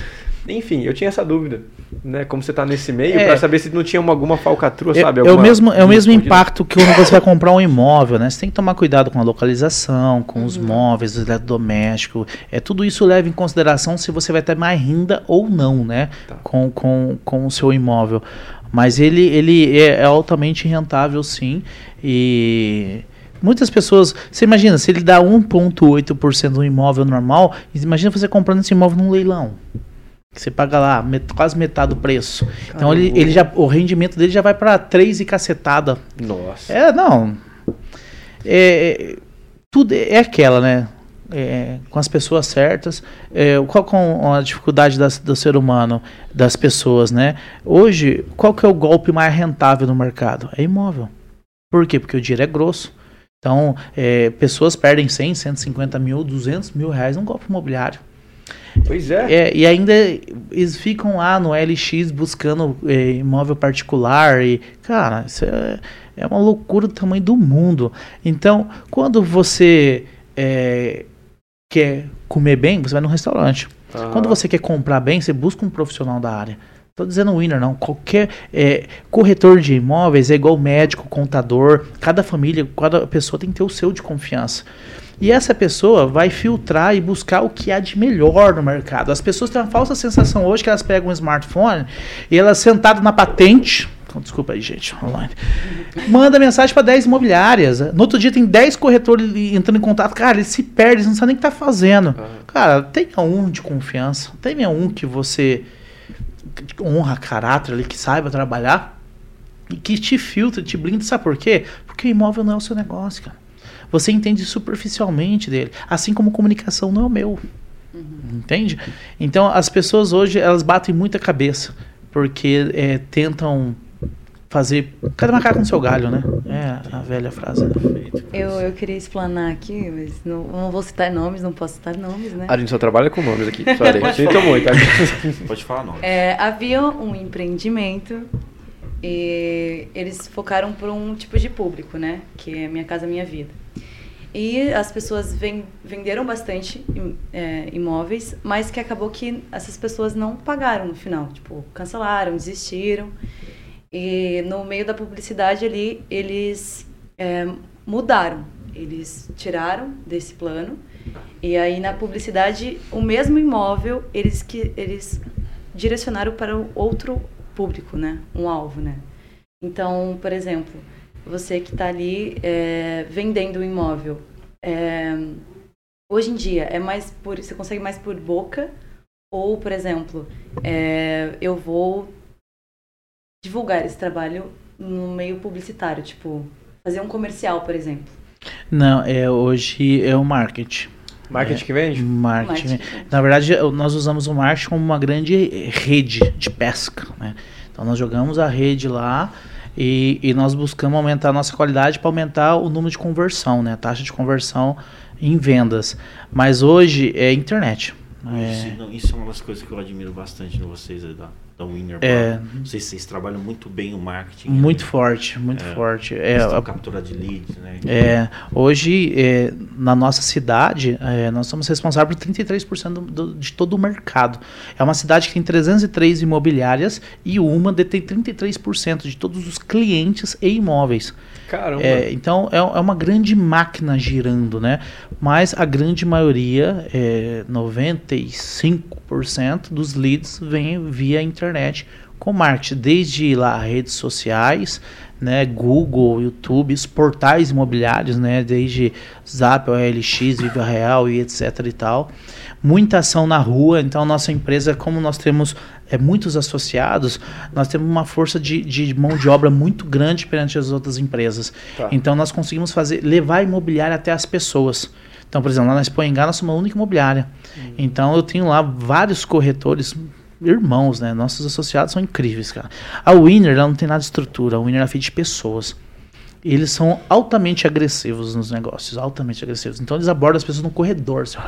Enfim, eu tinha essa dúvida, né? Como você tá nesse meio, É. pra saber se não tinha uma, alguma falcatrua, É, sabe? é o Alguma mesmo, é o mesmo impacto que quando você vai comprar um imóvel, né? Você tem que tomar cuidado com a localização, com os móveis, o eletrodoméstico. É, tudo isso leva em consideração se você vai ter mais renda ou não, né? Tá. Com, com, com o seu imóvel. Mas ele, ele é, é altamente rentável, sim. E muitas pessoas. Você imagina, se ele dá 1,8% no imóvel normal, imagina você comprando esse imóvel num leilão. Que você paga lá met- quase metade do preço. Então ele, ele já, o rendimento dele já vai para 3 e cacetada. Nossa. É, não. É, é, tudo é aquela, né? É, com as pessoas certas. É, qual com a dificuldade das- do ser humano, das pessoas, né? Hoje, qual que é o golpe mais rentável no mercado? É imóvel. Por quê? Porque o dinheiro é grosso. Então, é, pessoas perdem 100, 150 mil, 200 mil reais num golpe imobiliário. Pois é. É, e ainda eles ficam lá no LX buscando é, imóvel particular e, cara, isso é, é uma loucura do tamanho do mundo. Então, quando você é, quer comer bem, você vai num restaurante. Aham. Quando você quer comprar bem, você busca um profissional da área. Tô dizendo winner, não. Qualquer é, corretor de imóveis é igual médico, contador. Cada família, cada pessoa tem que ter o seu de confiança. E essa pessoa vai filtrar e buscar o que há de melhor no mercado. As pessoas têm uma falsa sensação hoje que elas pegam um smartphone e elas sentadas na patente. oh, Desculpa aí, gente, online. Manda mensagem para 10 imobiliárias. No outro dia tem 10 corretores entrando em contato. Cara, eles se perdem, eles não sabem nem o que tá fazendo. Ah. Cara, tenha um de confiança. Tenha um que você honra caráter ali, que saiba trabalhar e que te filtre, te blinde. Sabe por quê? Porque o imóvel não é o seu negócio, cara. Você entende superficialmente dele. Assim como comunicação não é o meu. Entende? Então as pessoas hoje elas batem muita cabeça porque é, tentam fazer cada macaco no seu galho, né? É a velha frase. né? Eu, eu queria explanar aqui, mas não, não vou citar nomes, não posso citar nomes, né? A gente só trabalha com nomes aqui. Sorry. Sinto muito. Pode falar não. É, havia um empreendimento e eles focaram por um tipo de público, né? Que é Minha Casa Minha Vida. E as pessoas ven- venderam bastante é, imóveis, mas que acabou que essas pessoas não pagaram no final. Tipo, cancelaram, desistiram. E no meio da publicidade ali, eles é, mudaram. Eles tiraram desse plano. E aí na publicidade, o mesmo imóvel, eles que eles direcionaram para outro público, né? Um alvo, né? Então, por exemplo, você que está ali é, vendendo o imóvel, é, hoje em dia é mais por você consegue mais por boca ou, por exemplo, é, eu vou divulgar esse trabalho no meio publicitário, tipo fazer um comercial, por exemplo. Não, é hoje é o marketing. Marketing que vende? Marketing. Marketing. Na verdade, nós usamos o marketing como uma grande rede de pesca. Né? Então, nós jogamos a rede lá e, e nós buscamos aumentar a nossa qualidade para aumentar o número de conversão, né? a taxa de conversão em vendas. Mas hoje é internet. É, Isso, não, isso é uma das coisas que eu admiro bastante em vocês aí da, Winner É. Vocês, vocês trabalham muito bem o marketing. muito né? forte, muito É. forte. É, a- captura de leads, né? É, hoje, é, na nossa cidade, é, nós somos responsáveis por 33% do, do, de todo o mercado. É uma cidade que tem 303 imobiliárias e uma detém 33% de todos os clientes e imóveis. Caramba. É, então, é, é uma grande máquina girando, né? Mas a grande maioria, é, 95% dos leads vem via internet com marketing, desde lá redes sociais, né, Google, YouTube, os portais imobiliários, né, desde Zap, OLX, Viva Real e etc e tal. Muita ação na rua, então nossa empresa, como nós temos é, muitos associados, nós temos uma força de, de mão de obra muito grande perante as outras empresas. Tá. Então nós conseguimos fazer levar a imobiliária até as pessoas. Então, por exemplo, lá na Expoingá nós somos a única imobiliária. Então eu tenho lá vários corretores irmãos, né? Nossos associados são incríveis, cara. A Winner ela não tem nada de estrutura, a Winner é feita de pessoas. Eles são altamente agressivos nos negócios, altamente agressivos. Então eles abordam as pessoas no corredor, assim,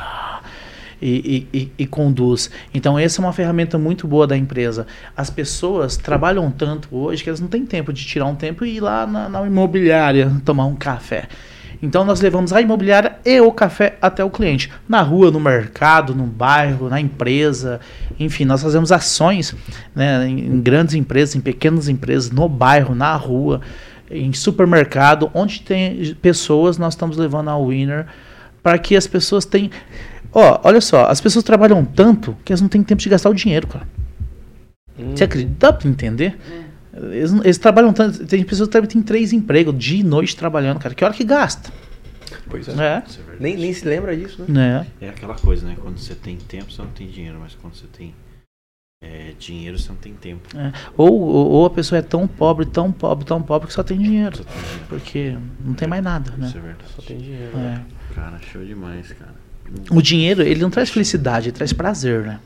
e, e, e conduz. Então essa é uma ferramenta muito boa da empresa. As pessoas trabalham tanto hoje que elas não têm tempo de tirar um tempo e ir lá na, na imobiliária tomar um café. Então nós levamos a imobiliária e o café até o cliente. Na rua, no mercado, no bairro, na empresa. Enfim, nós fazemos ações né, em, em grandes empresas, em pequenas empresas, no bairro, na rua, em supermercado, onde tem pessoas, nós estamos levando a Winner para que as pessoas tenham. Ó, olha só, as pessoas trabalham tanto que elas não têm tempo de gastar o dinheiro, cara. Você acredita? Dá pra entender? Eles, eles trabalham tanto. Tem pessoas que têm três empregos, dia e noite trabalhando, cara. Que hora que gasta? Pois é. É. É. Nem, nem se lembra disso, né? Né? É aquela coisa, né? Quando você tem tempo, você não tem dinheiro, mas quando você tem é, dinheiro, você não tem tempo. Ou, ou, ou a pessoa é tão pobre, tão pobre, tão pobre que só tem dinheiro. Você tem dinheiro. Porque não tem mais nada, né? Isso é verdade. Só tem dinheiro. né? É. Cara, show demais, cara. O dinheiro, ele não traz felicidade, ele traz prazer, né?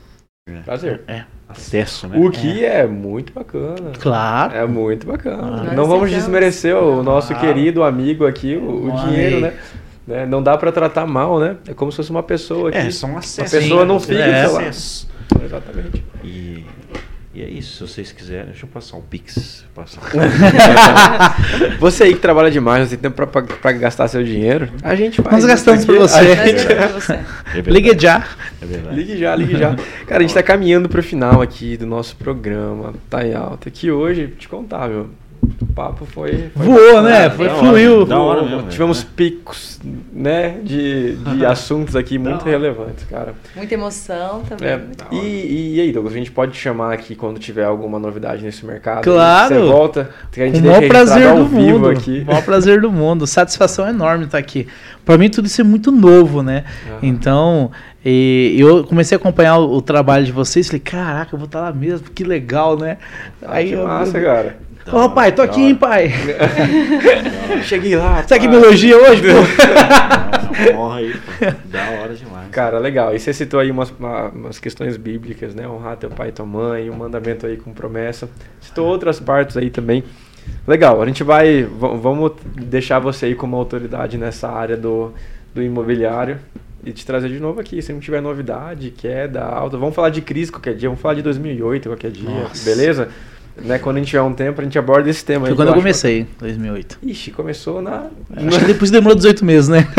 Prazer. É. Acesso, né? O que é. muito bacana. Claro. É muito bacana. Ah. Não vamos desmerecer o nosso Ah. querido amigo aqui, o, o dinheiro, né? Né? Não dá pra tratar mal, né? É como se fosse uma pessoa aqui. É, são acessos. A pessoa não fica, é. sei lá. Acesso. Exatamente. E, e é isso, se vocês quiserem, deixa eu passar um pix. Passar. Você aí que trabalha demais, não tem tempo pra gastar seu dinheiro, a gente faz. Nós gastamos aqui. pra você. Você. É Ligue já. É verdade. Ligue já, ligue já. Cara, a gente tá caminhando pro final aqui do nosso programa, tá em alta. Que hoje, te contar, meu, o papo foi. foi Voou, bacana, né? Foi, fluiu. Da hora mesmo, Tivemos velho. picos, né, de, de assuntos aqui muito relevantes, cara. Muita emoção também. É, e, e aí, Douglas, a gente pode te chamar aqui quando tiver alguma novidade nesse mercado? Claro. Você volta, que a gente Com o maior prazer do ao vivo mundo. aqui. O maior prazer do mundo. Satisfação enorme estar aqui. Pra mim, tudo isso é muito novo, né? Aham. Então, e eu comecei a acompanhar o, o trabalho de vocês. Falei, caraca, eu vou estar lá mesmo. Que legal, né? Ah, que eu- massa, cara. Ô, pai, tô aqui, hein, pai. Cheguei lá. Será que me elogia hoje, pô? Honra aí, pô. Da hora demais. Cara, legal. E você citou aí umas, uma- umas questões bíblicas, né? Honrar teu pai e tua mãe, um mandamento aí com promessa. Citou outras partes aí também. Legal, a gente vai. Vamos deixar você aí como autoridade nessa área do, do imobiliário e te trazer de novo aqui. Se não tiver novidade, queda, alta. Vamos falar de crise qualquer dia, vamos falar de 2008 qualquer dia, Nossa. beleza? Né, quando a gente tiver um tempo, a gente aborda esse tema. Foi quando eu acho comecei, em 2008. bacana. Ixi, começou na. Acho que depois demorou 18 meses, né?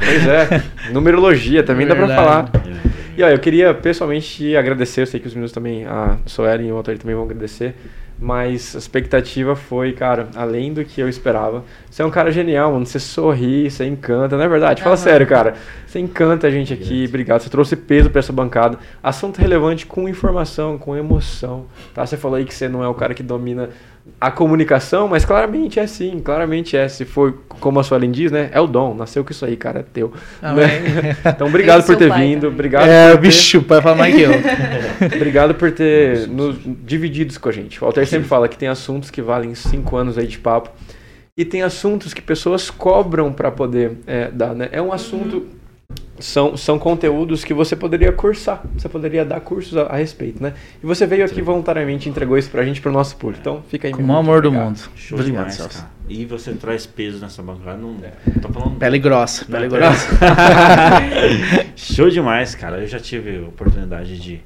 Pois é, numerologia também dá pra Verdade. falar. É. E ó, eu queria pessoalmente te agradecer, eu sei que os meninos também, a Soelen e o Walter também vão agradecer, mas a expectativa foi, cara, além do que eu esperava. Você é um cara genial, mano, você sorri, você encanta, não é verdade? Fala Aham. sério, cara. Você encanta a gente aqui, obrigado. Você trouxe peso pra essa bancada. Assunto relevante com informação, com emoção, tá? Você falou aí que você não é o cara que domina a comunicação, mas claramente é sim, claramente é. Se for, como a Suelen diz, né? É o dom, nasceu com isso aí, cara, é teu. Amém. Né? Então, obrigado Eu por ter vindo, também. obrigado É, por o ter- bicho, o pai fala mais que eu. Obrigado por ter nos dividido isso com a gente. O Walter sempre fala que tem assuntos que valem cinco anos aí de papo. E tem assuntos que pessoas cobram para poder é, dar, né? É um assunto. São, são conteúdos que você poderia cursar, você poderia dar cursos a, a respeito, né? E você veio aqui voluntariamente e entregou isso pra gente, pro nosso público. Então, fica aí. Com o amor do mundo. Show Obrigado, demais, Celso. cara. E você traz peso nessa bancada, não É. tô falando Pele grossa, pele Não, grossa. Show demais, cara. Eu já tive a oportunidade de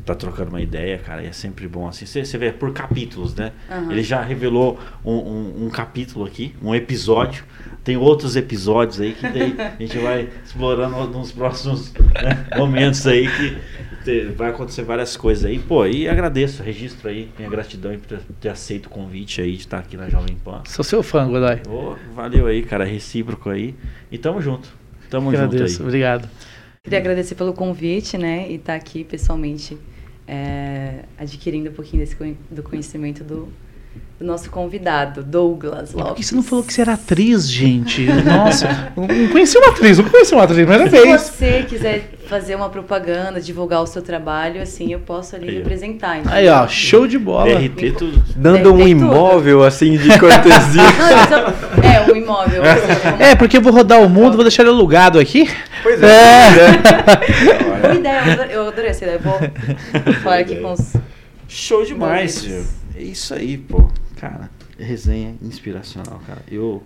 estar trocando uma ideia, cara. E é sempre bom assim. Você, vê por capítulos, né? Aham. Ele já revelou um, um- um capítulo aqui, um episódio. Tem outros episódios aí que daí a gente vai explorando nos próximos né, momentos aí que te- vai acontecer várias coisas aí. Pô, e agradeço, registro aí, minha gratidão por ter, aceito o convite aí de estar aqui na Jovem Pan. Sou seu fã, Godoy. Ô, valeu aí, cara, recíproco aí. E tamo junto. Tamo Agradeço, junto aí. obrigado. Queria agradecer pelo convite, né? E estar aqui pessoalmente é, adquirindo um pouquinho desse, do conhecimento do, do nosso convidado, Douglas Por Lopes. que você não falou que você era atriz, gente? Nossa, não conheci uma atriz, não conheci uma atriz, primeira Se vez. você quiser fazer uma propaganda, divulgar o seu trabalho, assim, eu posso ali Aí, representar. entendeu? Aí, ó, show de bola. DRT, tudo. Dando um Tem tudo. imóvel assim de cortesia. Não, só- é, um imóvel. assim, como- É, porque eu vou rodar o mundo, vou deixar ele alugado aqui. pois é. Boa ideia, eu adorei, essa ideia. Eu vou falar aqui com os. Show demais. Gil. É isso aí, pô. Cara, resenha inspiracional, cara. Eu.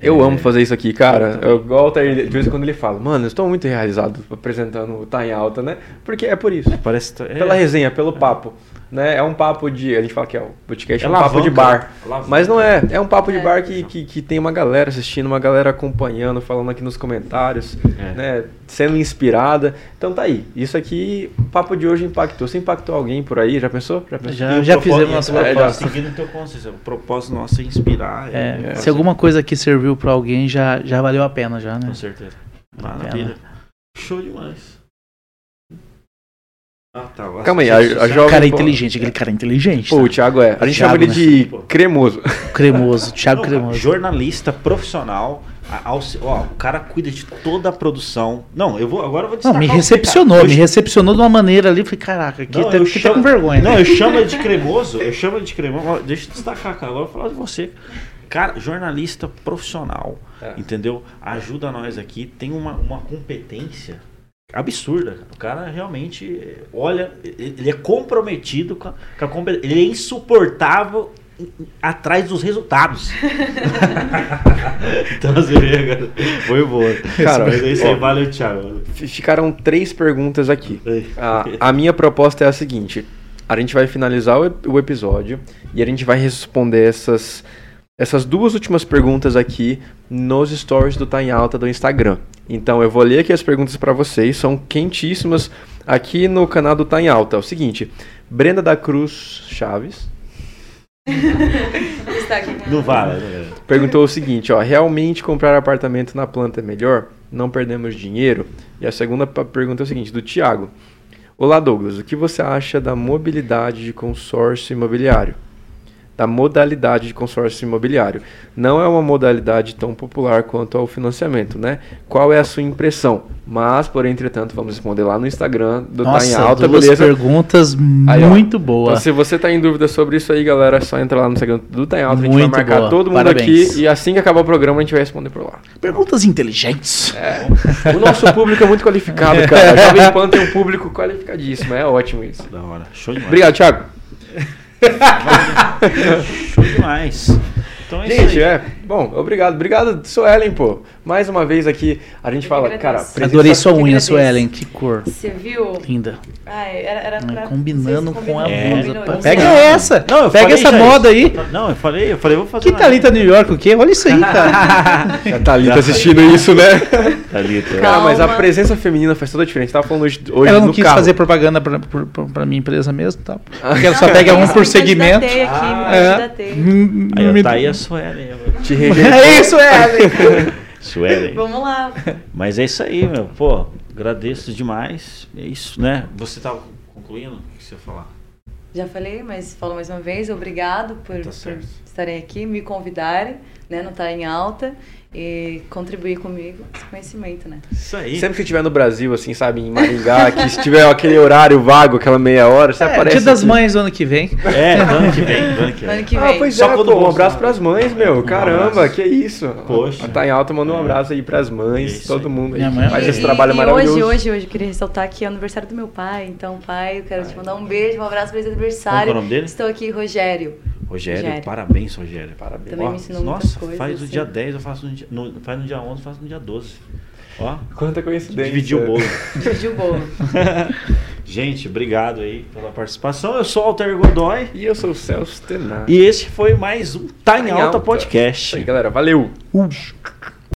Eu é, amo fazer isso aqui, cara. Eu gosto de vez em quando ele fala, mano, eu estou muito realizado apresentando o Tá em Alta, né? Porque é por isso. Parece. é, Pela resenha, pelo papo. Né? É um papo de. A gente fala que é o podcast, é, É um papo de alavanca. bar. Alavanca. Mas não é. É um papo de É. bar que, que, que tem uma galera assistindo, uma galera acompanhando, falando aqui nos comentários, É. né? Sendo inspirada. Então tá aí. Isso aqui, o papo de hoje impactou. Você impactou alguém por aí? Já pensou? Já pensou? Já, o já fizemos nosso é, já propósito. Seguindo o teu conselho. O propósito nosso é inspirar. É, É. se alguma coisa aqui serviu pra alguém, já, já valeu a pena, já, né? Com certeza. Maravilha. Show demais. Ah, tá. Calma aí, a- a jovem- Cara pô. inteligente, aquele cara inteligente. Pô, o tá? Thiago é. A gente chama Thiago, ele né? de cremoso. Cremoso, Thiago Não, Cremoso. Jornalista profissional. ó, o cara cuida de toda a produção. Não, eu vou agora eu vou Não, destacar. me você, recepcionou, me recepcionou de uma maneira ali. Falei, caraca, aqui Não, tá, eu aqui tá chamo- com vergonha. Não, né? eu chamo ele de cremoso. Eu chamo ele de cremoso. Deixa eu destacar, cara. Agora eu vou falar de você. Cara, jornalista profissional. É. Entendeu? Ajuda nós aqui. Tem uma, uma competência absurda. cara. O cara realmente olha, ele é comprometido com a, com a competência. Ele é insuportável atrás dos resultados. então, assim, cara, foi boa. Cara, Mas isso aí, ó. valeu, Thiago. Ficaram três perguntas aqui. A, a minha proposta é a seguinte: a gente vai finalizar o episódio e a gente vai responder essas, essas duas últimas perguntas aqui nos stories do Tá em Alta do Instagram. Então eu vou ler aqui as perguntas para vocês, são quentíssimas aqui no canal do Tá em Alta. É o seguinte: Brenda da Cruz Chaves Está aqui com- Não vale, né? perguntou o seguinte: ó, realmente comprar apartamento na planta é melhor? Não perdemos dinheiro? E a segunda pergunta é o seguinte, do Tiago. Olá Douglas, o que você acha da mobilidade de consórcio imobiliário? Da modalidade de consórcio imobiliário. Não é uma modalidade tão popular quanto ao financiamento, né? Qual é a sua impressão? Mas, por entretanto, vamos responder lá no Instagram do Tá em Nossa, Alta, duas beleza? perguntas Aí, muito Então, boas. se você tá em dúvida sobre isso aí, galera, é só entrar lá no Instagram do Tá em Alta, a gente vai Muito marcar boa. todo mundo Parabéns. aqui e assim que acabar o programa a gente vai responder por lá. Perguntas inteligentes. É. O nosso público é muito qualificado, cara. A Jovem Pan tem um público qualificadíssimo, é ótimo isso. Da hora. Show demais. Obrigado, Thiago. Show demais. Então é Gente, é. Bom, obrigado. Obrigado, Suelen, pô. Mais uma vez aqui, a gente Eu fala, cara, presença- Adorei sua unha. Suelen. Que cor. Você viu? Linda. Ai, era, era Mas pra... combinando com a É, blusa. combinou, Pega essa. Não, eu Pega essa moda isso. aí. Não, eu falei, eu falei, vou fazer Que Thalita New York o quê? Olha isso aí, cara. Já tá ali, tá assistindo isso, né? Thalita. Cara, mas a presença feminina faz toda a diferença. Tava falando hoje, hoje Ela não quis carro. fazer propaganda pra, pra, pra- minha empresa mesmo, tá? Ah. Porque ela só pega um por Me segmento. aqui, Ah, me é. Hum, Aí, me- tá aí a Suelen. Te rejeitou. É isso, Ellen. Suelen. Vamos lá. Mas é isso aí, meu. Pô, agradeço demais. É isso, né? Você tava concluindo? O que você ia falar? Já falei, mas falo mais uma vez, obrigado por, Tá por estarem aqui, me convidarem, né, não estar em alta e contribuir comigo com esse conhecimento, né. Isso aí. Sempre que estiver no Brasil, assim, sabe, em Maringá, que se tiver aquele horário vago, aquela meia hora, você É, aparece. dia das aqui. mães ano que vem. É, do ano que vem, do ano que Ano vem. que Ah, vem. pois Só é, quando pô, um o abraço pras mães, meu. Um Caramba, abraço. que isso. Poxa. Tá em alta, manda um É. abraço aí pras mães, É isso todo mundo aí. Minha mãe- Faz esse trabalho e maravilhoso. Hoje, hoje, hoje, eu queria ressaltar que é o aniversário do meu pai. Então, pai, eu quero te mandar um beijo, um abraço pra esse aniversário. Qual é o nome dele? Estou aqui, Rogério. Rogério, Rogério. parabéns, Rogério. Parabéns. Também Ó, me ensinou Nossa, coisas, faz no assim. dia 10, eu faço no dia, no, faz no dia 11, eu faço no dia 12. Ó, Quanta coincidência. dividir o bolo. Dividi o bolo. Gente, obrigado aí pela participação. Eu sou o Alter Godoy E eu sou o Celso Tenaz. e esse foi mais um Tá Tá em Alta Alta. Podcast. Aí, galera. Valeu. Uh.